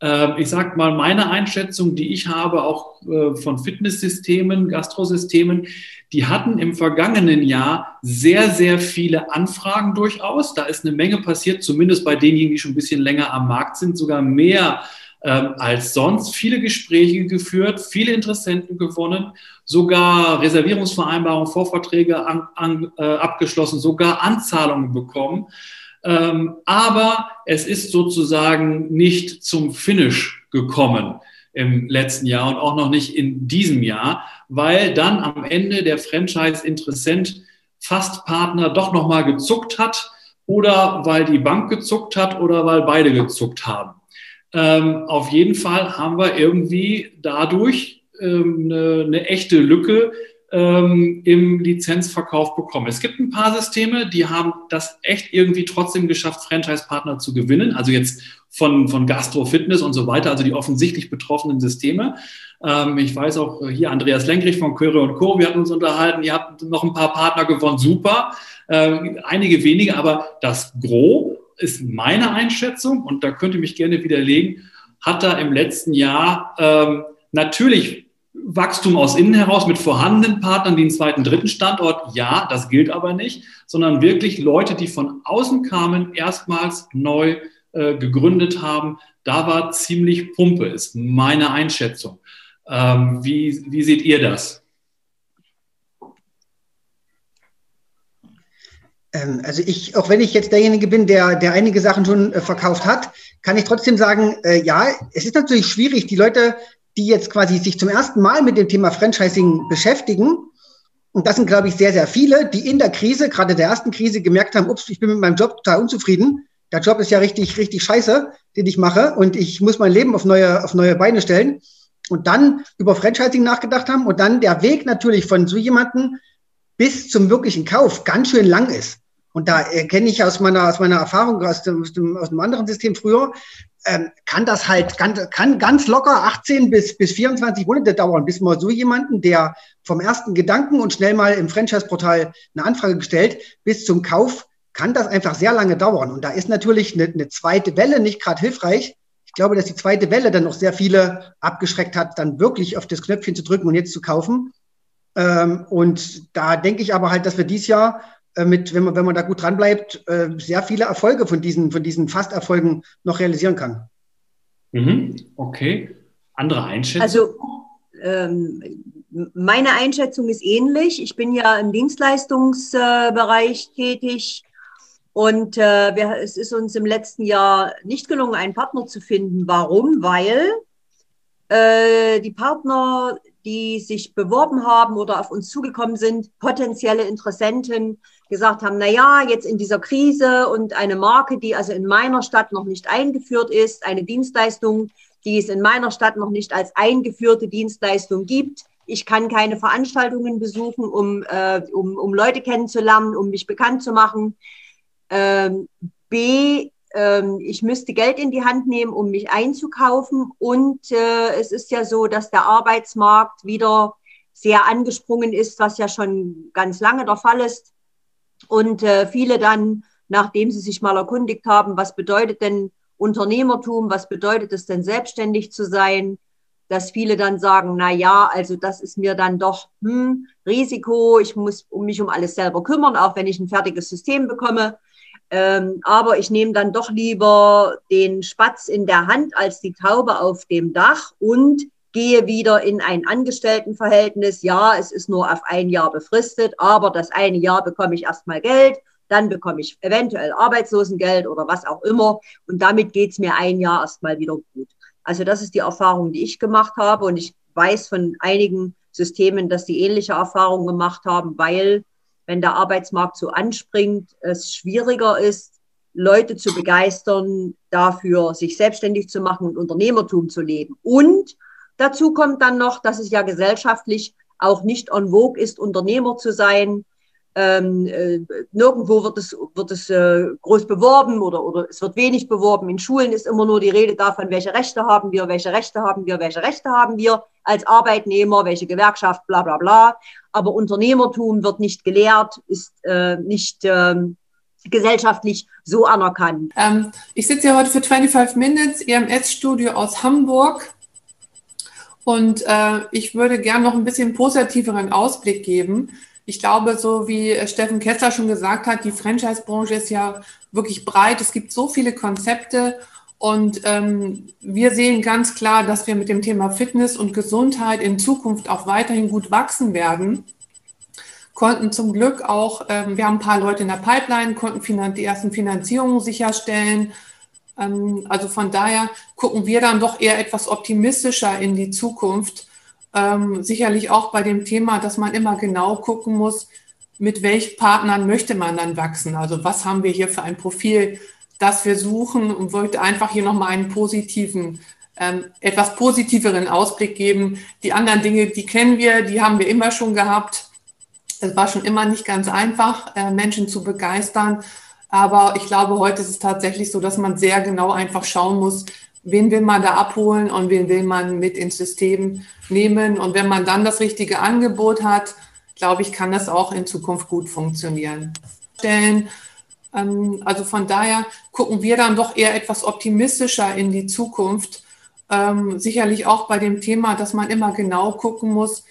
Ähm, ich sage mal, meine Einschätzung, die ich habe, auch äh, von Fitnesssystemen, Gastrosystemen, die hatten im vergangenen Jahr sehr, sehr viele Anfragen durchaus. Da ist eine Menge passiert, zumindest bei denjenigen, die schon ein bisschen länger am Markt sind, sogar mehr ähm, als sonst. Viele Gespräche geführt, viele Interessenten gewonnen, sogar Reservierungsvereinbarungen, Vorverträge an, an, äh, abgeschlossen, sogar Anzahlungen bekommen. Ähm, aber es ist sozusagen nicht zum Finish gekommen im letzten Jahr und auch noch nicht in diesem Jahr, weil dann am Ende der Franchise-Interessent fast Partner doch nochmal gezuckt hat oder weil die Bank gezuckt hat oder weil beide gezuckt haben. Ähm, auf jeden Fall haben wir irgendwie dadurch ähm, eine, eine echte Lücke ähm, im Lizenzverkauf bekommen. Es gibt ein paar Systeme, die haben das echt irgendwie trotzdem geschafft, Franchise-Partner zu gewinnen. Also jetzt von, von Gastro, Fitness und so weiter, also die offensichtlich betroffenen Systeme. Ähm, ich weiß auch hier Andreas Lenkrich von Köre und Co. Wir hatten uns unterhalten. Ihr habt noch ein paar Partner gewonnen. Super. Ähm, einige wenige, aber das Gros ist meine Einschätzung und da könnt ihr mich gerne widerlegen, hat da im letzten Jahr natürlich Wachstum aus innen heraus mit vorhandenen Partnern, die einen zweiten, dritten Standort, ja, das gilt aber nicht, sondern wirklich Leute, die von außen kamen, erstmals neu äh, gegründet haben. Da war ziemlich Pumpe, ist meine Einschätzung. Ähm, wie, wie seht ihr das? Ähm, also ich, auch wenn ich jetzt derjenige bin, der, der einige Sachen schon äh, verkauft hat, kann ich trotzdem sagen, äh, ja, es ist natürlich schwierig, die Leute, die jetzt quasi sich zum ersten Mal mit dem Thema Franchising beschäftigen, und das sind, glaube ich, sehr, sehr viele, die in der Krise, gerade der ersten Krise, gemerkt haben, ups, ich bin mit meinem Job total unzufrieden. Der Job ist ja richtig, richtig scheiße, den ich mache und ich muss mein Leben auf neue, auf neue Beine stellen. Und dann über Franchising nachgedacht haben und dann der Weg natürlich von so jemanden bis zum wirklichen Kauf ganz schön lang ist. Und da kenne ich aus meiner, aus meiner Erfahrung aus dem, aus dem, aus einem anderen System früher, ähm, kann das halt ganz, kann ganz locker 18 bis, bis 24 Monate dauern, bis man so jemanden, der vom ersten Gedanken und schnell mal im Franchise-Portal eine Anfrage gestellt, bis zum Kauf, kann das einfach sehr lange dauern. Und da ist natürlich eine, eine zweite Welle nicht gerade hilfreich. Ich glaube, dass die zweite Welle dann noch sehr viele abgeschreckt hat, dann wirklich auf das Knöpfchen zu drücken und jetzt zu kaufen. Ähm, und da denke ich aber halt, dass wir dieses Jahr mit, wenn man, wenn man da gut dran bleibt, äh, sehr viele Erfolge von diesen, von diesen Fast-Erfolgen noch realisieren kann. Mhm. Okay. Andere Einschätzung? Also ähm, meine Einschätzung ist ähnlich. Ich bin ja im Dienstleistungsbereich tätig und äh, wir, es ist uns im letzten Jahr nicht gelungen, einen Partner zu finden. Warum? Weil äh, die Partner, die sich beworben haben oder auf uns zugekommen sind, potenzielle Interessenten, gesagt haben, na ja, jetzt in dieser Krise und eine Marke, die also in meiner Stadt noch nicht eingeführt ist, eine Dienstleistung, die es in meiner Stadt noch nicht als eingeführte Dienstleistung gibt. Ich kann keine Veranstaltungen besuchen, um, äh, um, um Leute kennenzulernen, um mich bekannt zu machen. Ähm, B, ähm, ich müsste Geld in die Hand nehmen, um mich einzukaufen. Und äh, es ist ja so, dass der Arbeitsmarkt wieder sehr angesprungen ist, was ja schon ganz lange der Fall ist. Und äh, viele dann, nachdem sie sich mal erkundigt haben, was bedeutet denn Unternehmertum, was bedeutet es denn selbstständig zu sein, dass viele dann sagen, na ja, also das ist mir dann doch hm, Risiko, ich muss mich um alles selber kümmern, auch wenn ich ein fertiges System bekomme. Ähm, aber ich nehme dann doch lieber den Spatz in der Hand als die Taube auf dem Dach und gehe wieder in ein Angestelltenverhältnis. Ja, es ist nur auf ein Jahr befristet, aber das eine Jahr bekomme ich erstmal Geld, dann bekomme ich eventuell Arbeitslosengeld oder was auch immer und damit geht es mir ein Jahr erstmal wieder gut. Also das ist die Erfahrung, die ich gemacht habe und ich weiß von einigen Systemen, dass die ähnliche Erfahrungen gemacht haben, weil wenn der Arbeitsmarkt so anspringt, es schwieriger ist, Leute zu begeistern, dafür sich selbstständig zu machen und Unternehmertum zu leben. Und dazu kommt dann noch, dass es ja gesellschaftlich auch nicht en vogue ist, Unternehmer zu sein. Ähm, äh, nirgendwo wird es, wird es äh, groß beworben oder, oder es wird wenig beworben. In Schulen ist immer nur die Rede davon, welche Rechte haben wir, welche Rechte haben wir, welche Rechte haben wir als Arbeitnehmer, welche Gewerkschaft, bla bla bla. Aber Unternehmertum wird nicht gelehrt, ist äh, nicht ähm, gesellschaftlich so anerkannt. Ähm, ich sitze ja heute für 25 Minutes, EMS-Studio aus Hamburg. Und äh, ich würde gerne noch ein bisschen positiveren Ausblick geben ich glaube, so wie Steffen Kessler schon gesagt hat, die Franchise-Branche ist ja wirklich breit. Es gibt so viele Konzepte und ähm, wir sehen ganz klar, dass wir mit dem Thema Fitness und Gesundheit in Zukunft auch weiterhin gut wachsen werden. Konnten zum Glück auch, ähm, wir haben ein paar Leute in der Pipeline, konnten die ersten Finanzierungen sicherstellen. Ähm, also von daher gucken wir dann doch eher etwas optimistischer in die Zukunft ähm, sicherlich auch bei dem Thema, dass man immer genau gucken muss, mit welchen Partnern möchte man dann wachsen. Also was haben wir hier für ein Profil, das wir suchen und wollte einfach hier nochmal einen positiven, ähm, etwas positiveren Ausblick geben. Die anderen Dinge, die kennen wir, die haben wir immer schon gehabt. Es war schon immer nicht ganz einfach, äh, Menschen zu begeistern. Aber ich glaube, heute ist es tatsächlich so, dass man sehr genau einfach schauen muss, wen will man da abholen und wen will man mit ins System nehmen. Und wenn man dann das richtige Angebot hat, glaube ich, kann das auch in Zukunft gut funktionieren. Ähm, also von daher gucken wir dann doch eher etwas optimistischer in die Zukunft. Ähm, sicherlich auch bei dem Thema, dass man immer genau gucken muss,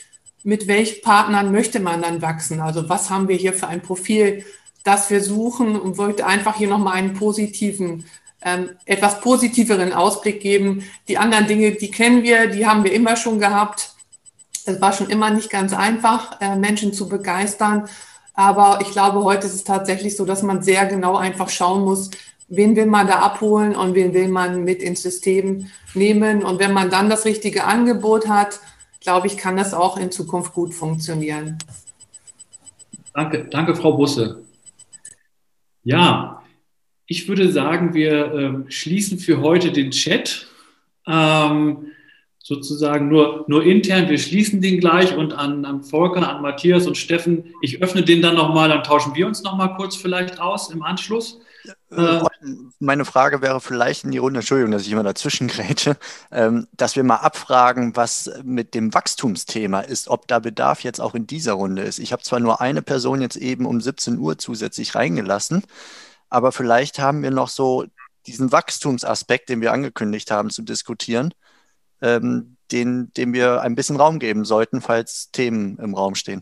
mit welchen Partnern möchte man dann wachsen. Also was haben wir hier für ein Profil, das wir suchen und wollte einfach hier nochmal einen positiven ähm, etwas positiveren Ausblick geben. Die anderen Dinge, die kennen wir, die haben wir immer schon gehabt. Es war schon immer nicht ganz einfach, äh, Menschen zu begeistern. Aber ich glaube, heute ist es tatsächlich so, dass man sehr genau einfach schauen muss, wen will man da abholen und wen will man mit ins System nehmen. Und wenn man dann das richtige Angebot hat, glaube ich, kann das auch in Zukunft gut funktionieren. Danke, danke, Frau Busse. Ja, ich würde sagen, wir äh, schließen für heute den Chat. Ähm, sozusagen nur, nur intern. Wir schließen den gleich und an, an Volker, an Matthias und Steffen, ich öffne den dann nochmal, dann tauschen wir uns nochmal kurz vielleicht aus im Anschluss. Äh, meine Frage wäre vielleicht in die Runde, Entschuldigung, dass ich immer dazwischen grätsche, ähm, dass wir mal abfragen, was mit dem Wachstumsthema ist, ob da Bedarf jetzt auch in dieser Runde ist. Ich habe zwar nur eine Person jetzt eben um 17 Uhr zusätzlich reingelassen, aber vielleicht haben wir noch so diesen Wachstumsaspekt, den wir angekündigt haben, zu diskutieren ähm, den, dem wir ein bisschen Raum geben sollten, falls Themen im Raum stehen.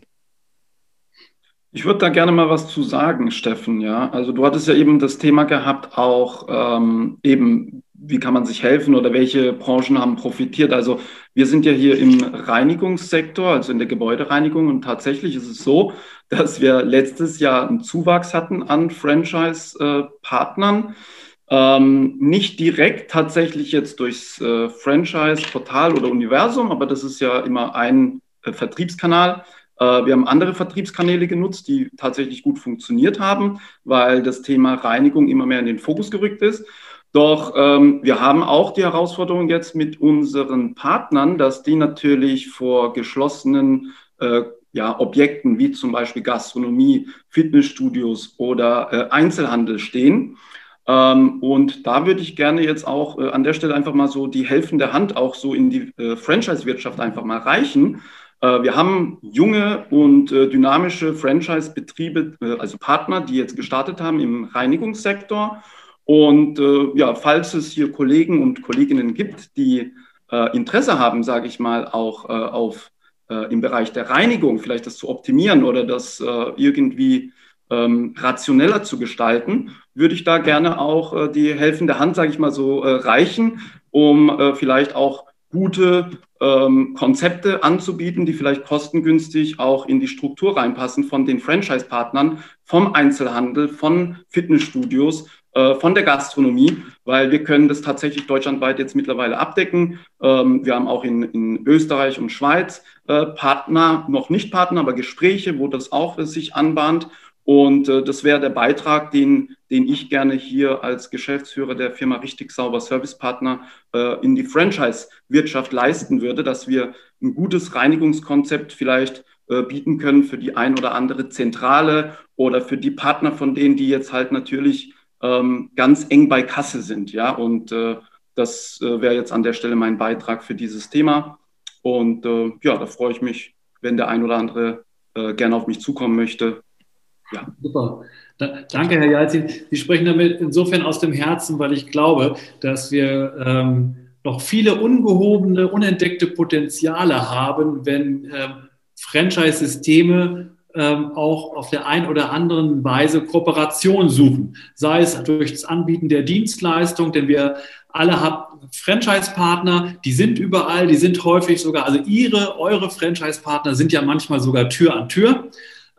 Ich würde da gerne mal was zu sagen, Steffen. Ja, also du hattest ja eben das Thema gehabt, auch ähm, eben, wie kann man sich helfen oder welche Branchen haben profitiert. Also wir sind ja hier im Reinigungssektor, also in der Gebäudereinigung und tatsächlich ist es so, dass wir letztes Jahr einen Zuwachs hatten an Franchise-Partnern. Äh, ähm, nicht direkt tatsächlich jetzt durchs äh, Franchise-Portal oder Universum, aber das ist ja immer ein äh, Vertriebskanal. Äh, wir haben andere Vertriebskanäle genutzt, die tatsächlich gut funktioniert haben, weil das Thema Reinigung immer mehr in den Fokus gerückt ist. Doch ähm, wir haben auch die Herausforderung jetzt mit unseren Partnern, dass die natürlich vor geschlossenen äh, ja, Objekten wie zum Beispiel Gastronomie, Fitnessstudios oder äh, Einzelhandel stehen. Ähm, und da würde ich gerne jetzt auch äh, an der Stelle einfach mal so die helfende Hand auch so in die äh, Franchise-Wirtschaft einfach mal reichen. Äh, wir haben junge und äh, dynamische Franchise-Betriebe, äh, also Partner, die jetzt gestartet haben im Reinigungssektor. Und ja, falls es hier Kollegen und Kolleginnen gibt, die Interesse haben, sage ich mal, auch auf im Bereich der Reinigung vielleicht das zu optimieren oder das irgendwie ähm, rationeller zu gestalten, würde ich da gerne auch die helfende Hand, sage ich mal so, reichen, um vielleicht auch gute ähm, Konzepte anzubieten, die vielleicht kostengünstig auch in die Struktur reinpassen von den Franchise-Partnern, vom Einzelhandel, von Fitnessstudios, äh, von der Gastronomie, weil wir können das tatsächlich deutschlandweit jetzt mittlerweile abdecken. Ähm, wir haben auch in, in Österreich und Schweiz äh, Partner, noch nicht Partner, aber Gespräche, wo das auch sich anbahnt. Und äh, das wäre der Beitrag, den, den ich gerne hier als Geschäftsführer der Firma Richtig Sauber Servicepartner äh, in die Franchise-Wirtschaft leisten würde, dass wir ein gutes Reinigungskonzept vielleicht äh, bieten können für die ein oder andere Zentrale oder für die Partner von denen, die jetzt halt natürlich ähm, ganz eng bei Kasse sind. Ja, und äh, das äh, wäre jetzt an der Stelle mein Beitrag für dieses Thema. Und äh, ja, da freue ich mich, wenn der ein oder andere äh, gerne auf mich zukommen möchte ja. Super. Da, danke, Herr Jalzin. Sie sprechen damit insofern aus dem Herzen, weil ich glaube, dass wir ähm, noch viele ungehobene, unentdeckte Potenziale haben, wenn ähm, Franchise-Systeme ähm, auch auf der einen oder anderen Weise Kooperation suchen. Sei es durch das Anbieten der Dienstleistung, denn wir alle haben Franchise-Partner, die sind überall, die sind häufig sogar, also Ihre, eure Franchise-Partner sind ja manchmal sogar Tür an Tür.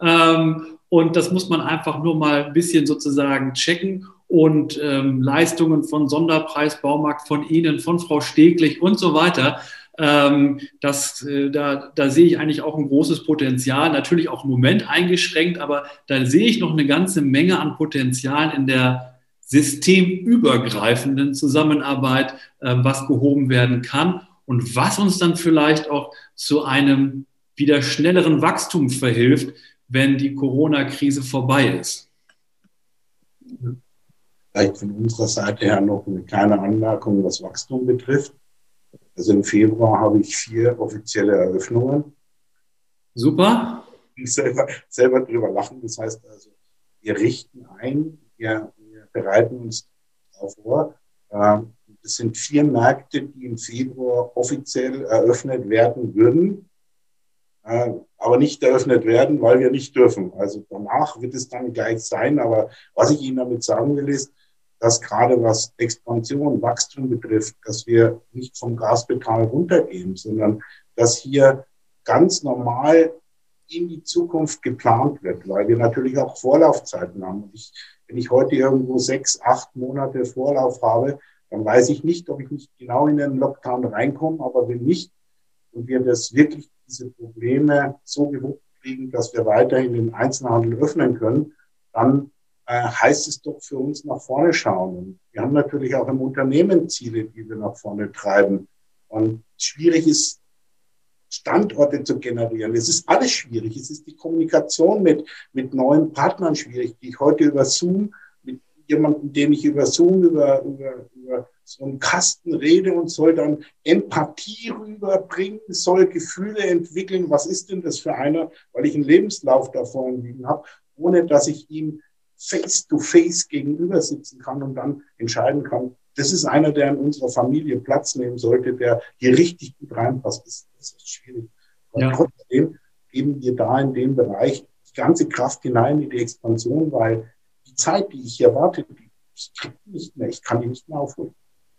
Ähm, und das muss man einfach nur mal ein bisschen sozusagen checken. Und ähm, Leistungen von Sonderpreis, Baumarkt von Ihnen, von Frau Steglich und so weiter. Ähm, das, äh, da, da sehe ich eigentlich auch ein großes Potenzial, natürlich auch im Moment eingeschränkt, aber da sehe ich noch eine ganze Menge an Potenzial in der systemübergreifenden Zusammenarbeit, äh, was gehoben werden kann und was uns dann vielleicht auch zu einem wieder schnelleren Wachstum verhilft, wenn die Corona-Krise vorbei ist. Vielleicht von unserer Seite her noch eine kleine Anmerkung, was Wachstum betrifft. Also im Februar habe ich vier offizielle Eröffnungen. Super. Ich selber, selber drüber lachen. Das heißt also, wir richten ein, wir, wir bereiten uns darauf vor. Ähm, es sind vier Märkte, die im Februar offiziell eröffnet werden würden. Aber nicht eröffnet werden, weil wir nicht dürfen. Also danach wird es dann gleich sein. Aber was ich Ihnen damit sagen will, ist, dass gerade was Expansion, Wachstum betrifft, dass wir nicht vom Gaspedal runtergehen, sondern dass hier ganz normal in die Zukunft geplant wird, weil wir natürlich auch Vorlaufzeiten haben. Und ich, wenn ich heute irgendwo sechs, acht Monate Vorlauf habe, dann weiß ich nicht, ob ich nicht genau in den Lockdown reinkomme, aber wenn nicht und wir das wirklich diese Probleme so gewuppt kriegen, dass wir weiterhin den Einzelhandel öffnen können, dann äh, heißt es doch für uns nach vorne schauen. Und wir haben natürlich auch im Unternehmen Ziele, die wir nach vorne treiben. Und schwierig ist, Standorte zu generieren. Es ist alles schwierig. Es ist die Kommunikation mit, mit neuen Partnern schwierig, die ich heute über Zoom, mit jemandem, den ich über Zoom, über, über, über so einen Kasten rede und soll dann Empathie rüberbringen, soll Gefühle entwickeln. Was ist denn das für einer? Weil ich einen Lebenslauf da vorne liegen habe, ohne dass ich ihm face to face gegenüber sitzen kann und dann entscheiden kann, das ist einer, der in unserer Familie Platz nehmen sollte, der hier richtig gut reinpasst. Das, das ist schwierig. Und ja. trotzdem geben wir da in dem Bereich die ganze Kraft hinein in die Expansion, weil die Zeit, die ich hier warte, die, ich kriege nicht mehr, ich kann die nicht mehr aufholen.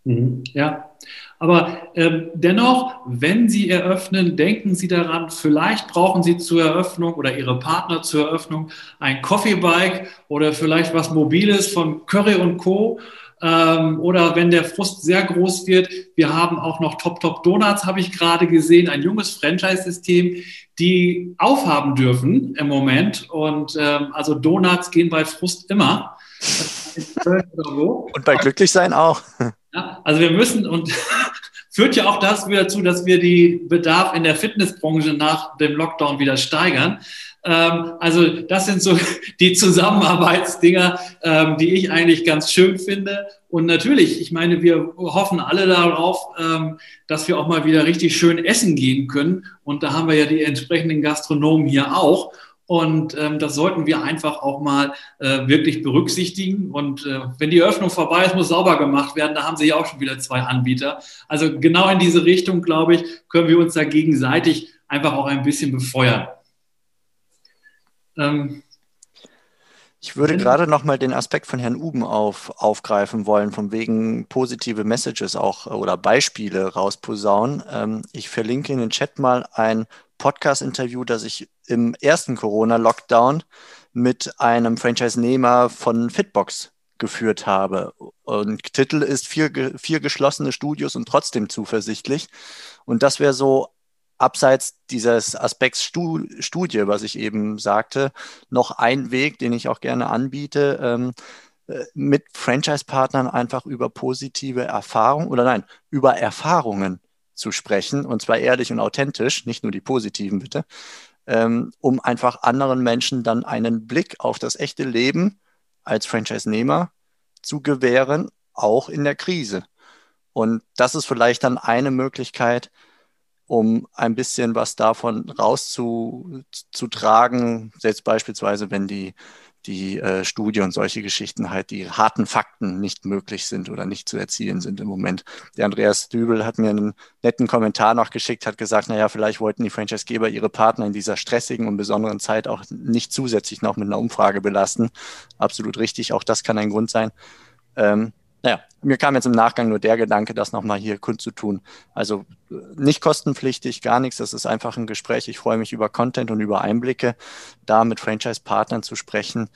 Mhm. Ja, aber ähm, dennoch, wenn Sie eröffnen, denken Sie daran, vielleicht brauchen Sie zur Eröffnung oder Ihre Partner zur Eröffnung ein Coffee Bike oder vielleicht was Mobiles von Curry und Co. Ähm, oder wenn der Frust sehr groß wird, wir haben auch noch Top Top Donuts, habe ich gerade gesehen, ein junges Franchise-System, die aufhaben dürfen im Moment. Und ähm, also Donuts gehen bei Frust immer. Und bei Glücklichsein auch. Ja, also wir müssen und führt ja auch das wieder dazu, dass wir die Bedarf in der Fitnessbranche nach dem Lockdown wieder steigern. Ähm, also das sind so die Zusammenarbeitsdinger, ähm, die ich eigentlich ganz schön finde. Und natürlich, ich meine, wir hoffen alle darauf, ähm, dass wir auch mal wieder richtig schön essen gehen können. Und da haben wir ja die entsprechenden Gastronomen hier auch. Und ähm, das sollten wir einfach auch mal äh, wirklich berücksichtigen. Und äh, wenn die Öffnung vorbei ist, muss sauber gemacht werden. Da haben Sie ja auch schon wieder zwei Anbieter. Also genau in diese Richtung, glaube ich, können wir uns da gegenseitig einfach auch ein bisschen befeuern. Ähm, ich würde gerade noch mal den Aspekt von Herrn Uben auf, aufgreifen wollen, von wegen positive Messages auch oder Beispiele rausposaunen. Ähm, ich verlinke in den Chat mal ein Podcast-Interview, das ich im ersten Corona-Lockdown mit einem Franchise-Nehmer von Fitbox geführt habe. Und Titel ist vier, vier geschlossene Studios und trotzdem zuversichtlich. Und das wäre so abseits dieses Aspekts Studie, was ich eben sagte, noch ein Weg, den ich auch gerne anbiete, ähm, äh, mit Franchise-Partnern einfach über positive Erfahrungen oder nein, über Erfahrungen zu sprechen und zwar ehrlich und authentisch, nicht nur die positiven bitte, ähm, um einfach anderen Menschen dann einen Blick auf das echte Leben als Franchise-Nehmer zu gewähren, auch in der Krise. Und das ist vielleicht dann eine Möglichkeit, um ein bisschen was davon rauszutragen, jetzt beispielsweise, wenn die die äh, Studie und solche Geschichten halt die harten Fakten nicht möglich sind oder nicht zu erzielen sind im Moment. Der Andreas Dübel hat mir einen netten Kommentar noch geschickt, hat gesagt, naja, vielleicht wollten die Franchisegeber ihre Partner in dieser stressigen und besonderen Zeit auch nicht zusätzlich noch mit einer Umfrage belasten. Absolut richtig, auch das kann ein Grund sein. Ähm, naja, mir kam jetzt im Nachgang nur der Gedanke, das nochmal hier kundzutun. Also nicht kostenpflichtig, gar nichts. Das ist einfach ein Gespräch. Ich freue mich über Content und über Einblicke, da mit Franchise-Partnern zu sprechen,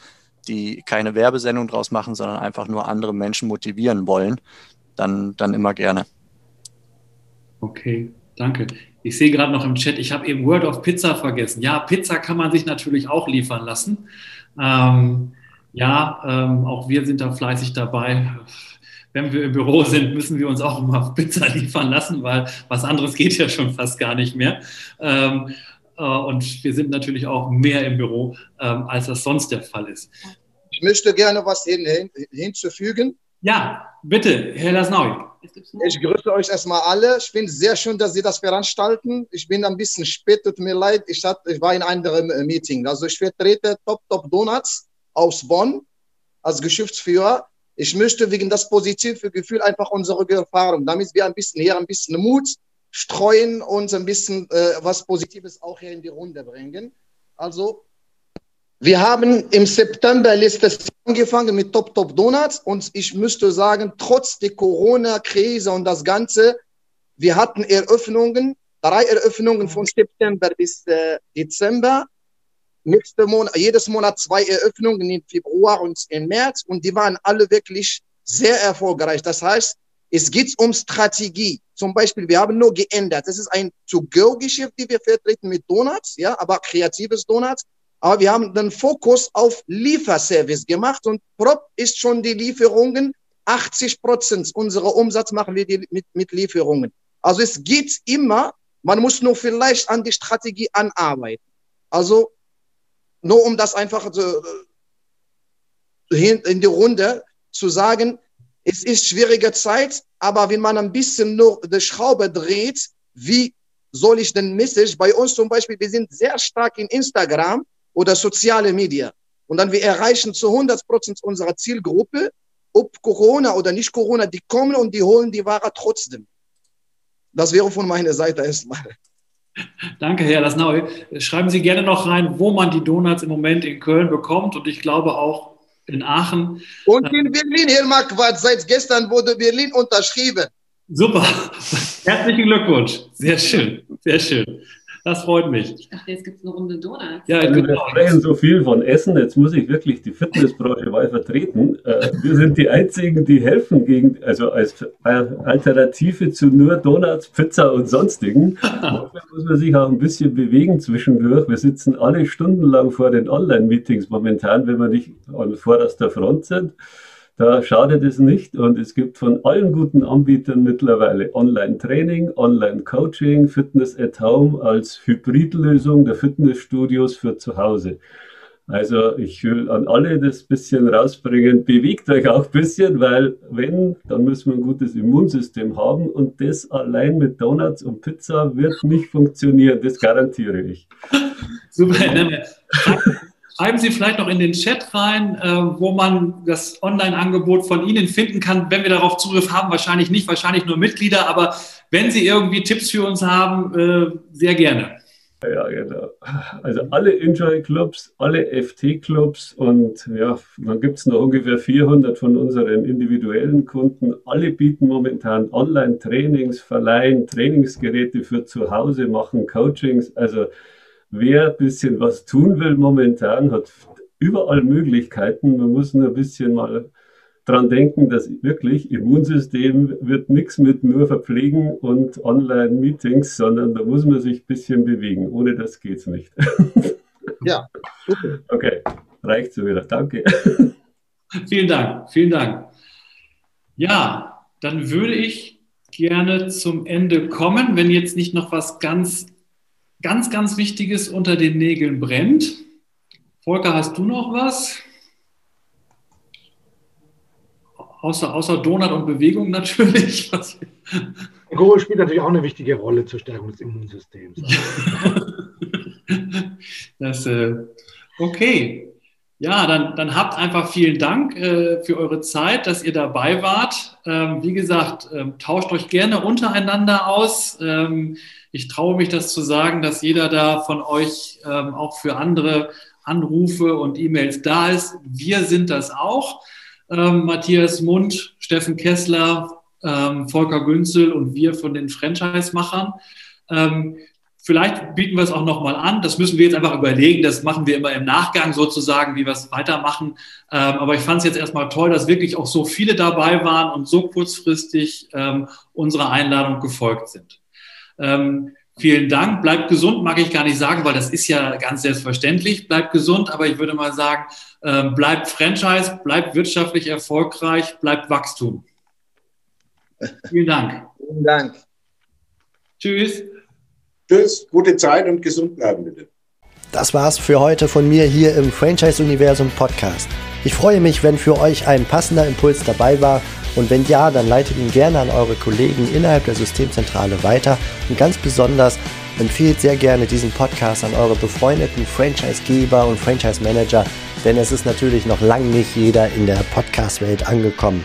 die keine Werbesendung draus machen, sondern einfach nur andere Menschen motivieren wollen. Dann, dann immer gerne. Okay, danke. Ich sehe gerade noch im Chat, ich habe eben Word of Pizza vergessen. Ja, Pizza kann man sich natürlich auch liefern lassen. Ähm, ja, ähm, auch wir sind da fleißig dabei wenn wir im Büro sind, müssen wir uns auch immer Pizza liefern lassen, weil was anderes geht ja schon fast gar nicht mehr. Ähm, äh, und wir sind natürlich auch mehr im Büro, ähm, als das sonst der Fall ist. Ich möchte gerne was hin, hin, hinzufügen. Ja, bitte, Herr Lasnau. Ich grüße euch erstmal alle. Ich finde es sehr schön, dass Sie das veranstalten. Ich bin ein bisschen spät, tut mir leid. Ich, hatte, ich war in einem anderen äh, Meeting. Also ich vertrete Top Top Donuts aus Bonn als Geschäftsführer. Ich möchte wegen das positive Gefühl einfach unsere Erfahrung, damit wir ein bisschen hier ein bisschen Mut streuen und ein bisschen äh, was Positives auch hier in die Runde bringen. Also, wir haben im September letztes Jahr angefangen mit Top Top Donuts und ich müsste sagen, trotz der Corona-Krise und das Ganze, wir hatten Eröffnungen, drei Eröffnungen von September bis äh, Dezember nächste Monat, jedes Monat zwei Eröffnungen im Februar und im März und die waren alle wirklich sehr erfolgreich. Das heißt, es geht um Strategie. Zum Beispiel, wir haben nur geändert. Das ist ein To-Go-Geschäft, die wir vertreten mit Donuts, ja, aber kreatives Donuts. Aber wir haben den Fokus auf Lieferservice gemacht und Prop ist schon die Lieferungen. 80 Prozent unserer Umsatz machen wir mit, mit Lieferungen. Also es geht immer, man muss nur vielleicht an die Strategie anarbeiten. Also nur um das einfach so, äh, in die Runde zu sagen, es ist schwierige Zeit, aber wenn man ein bisschen nur die Schraube dreht, wie soll ich den Message? Bei uns zum Beispiel, wir sind sehr stark in Instagram oder soziale Medien. Und dann wir erreichen zu 100 Prozent unserer Zielgruppe, ob Corona oder nicht Corona, die kommen und die holen die Ware trotzdem. Das wäre von meiner Seite erstmal. Danke, Herr Lasnau. Schreiben Sie gerne noch rein, wo man die Donuts im Moment in Köln bekommt und ich glaube auch in Aachen. Und in Berlin, Herr Marquardt, seit gestern wurde Berlin unterschrieben. Super. Herzlichen Glückwunsch. Sehr schön. Sehr schön. Das freut mich. Ich dachte, jetzt gibt es eine Runde Donuts. Ja, genau. Wir sprechen so viel von Essen, jetzt muss ich wirklich die Fitnessbranche mal vertreten. Äh, wir sind die Einzigen, die helfen gegen, also als Alternative zu nur Donuts, Pizza und sonstigen. Da muss man sich auch ein bisschen bewegen zwischendurch. Wir sitzen alle stundenlang vor den Online-Meetings momentan, wenn wir nicht an vorderster Front sind. Da schadet es nicht und es gibt von allen guten Anbietern mittlerweile Online-Training, Online-Coaching, Fitness at Home als Hybridlösung der Fitnessstudios für zu Hause. Also ich will an alle das bisschen rausbringen, bewegt euch auch ein bisschen, weil wenn, dann müssen wir ein gutes Immunsystem haben und das allein mit Donuts und Pizza wird nicht funktionieren, das garantiere ich. Super, Schreiben Sie vielleicht noch in den Chat rein, äh, wo man das Online-Angebot von Ihnen finden kann. Wenn wir darauf Zugriff haben, wahrscheinlich nicht, wahrscheinlich nur Mitglieder, aber wenn Sie irgendwie Tipps für uns haben, äh, sehr gerne. Ja, genau. Also alle Enjoy-Clubs, alle FT-Clubs und ja, dann gibt es noch ungefähr 400 von unseren individuellen Kunden. Alle bieten momentan Online-Trainings, verleihen Trainingsgeräte für zu Hause, machen Coachings. Also wer ein bisschen was tun will momentan, hat überall Möglichkeiten. Man muss nur ein bisschen mal dran denken, dass wirklich Immunsystem wird nichts mit nur verpflegen und Online-Meetings, sondern da muss man sich ein bisschen bewegen. Ohne das geht es nicht. Ja, super. Okay, reicht so wieder. Danke. Vielen Dank, vielen Dank. Ja, dann würde ich gerne zum Ende kommen, wenn jetzt nicht noch was ganz ganz, ganz Wichtiges unter den Nägeln brennt. Volker, hast du noch was? Außer, außer Donut und Bewegung natürlich. Alkohol spielt natürlich auch eine wichtige Rolle zur Stärkung des Immunsystems. das, äh, okay. Ja, dann, dann habt einfach vielen Dank äh, für eure Zeit, dass ihr dabei wart. Ähm, wie gesagt, ähm, tauscht euch gerne untereinander aus. Ähm, ich traue mich das zu sagen, dass jeder da von euch ähm, auch für andere Anrufe und E-Mails da ist. Wir sind das auch. Ähm, Matthias Mund, Steffen Kessler, ähm, Volker Günzel und wir von den Franchise-Machern. Vielleicht bieten wir es auch nochmal an. Das müssen wir jetzt einfach überlegen. Das machen wir immer im Nachgang sozusagen, wie wir es weitermachen. Ähm, aber ich fand es jetzt erstmal toll, dass wirklich auch so viele dabei waren und so kurzfristig ähm, unserer Einladung gefolgt sind. Ähm, vielen Dank. Bleibt gesund, mag ich gar nicht sagen, weil das ist ja ganz selbstverständlich. Bleibt gesund, aber ich würde mal sagen, bleibt Franchise, bleibt wirtschaftlich erfolgreich, bleibt Wachstum. Vielen Dank. Vielen Dank. Tschüss. Tschüss, gute Zeit und gesund bleiben bitte. Das war's für heute von mir hier im Franchise Universum Podcast. Ich freue mich, wenn für euch ein passender Impuls dabei war und wenn ja, dann leitet ihn gerne an eure Kollegen innerhalb der Systemzentrale weiter und ganz besonders empfehlt sehr gerne diesen Podcast an eure befreundeten Franchisegeber und Franchise Manager, denn es ist natürlich noch lange nicht jeder in der Podcast-Welt angekommen.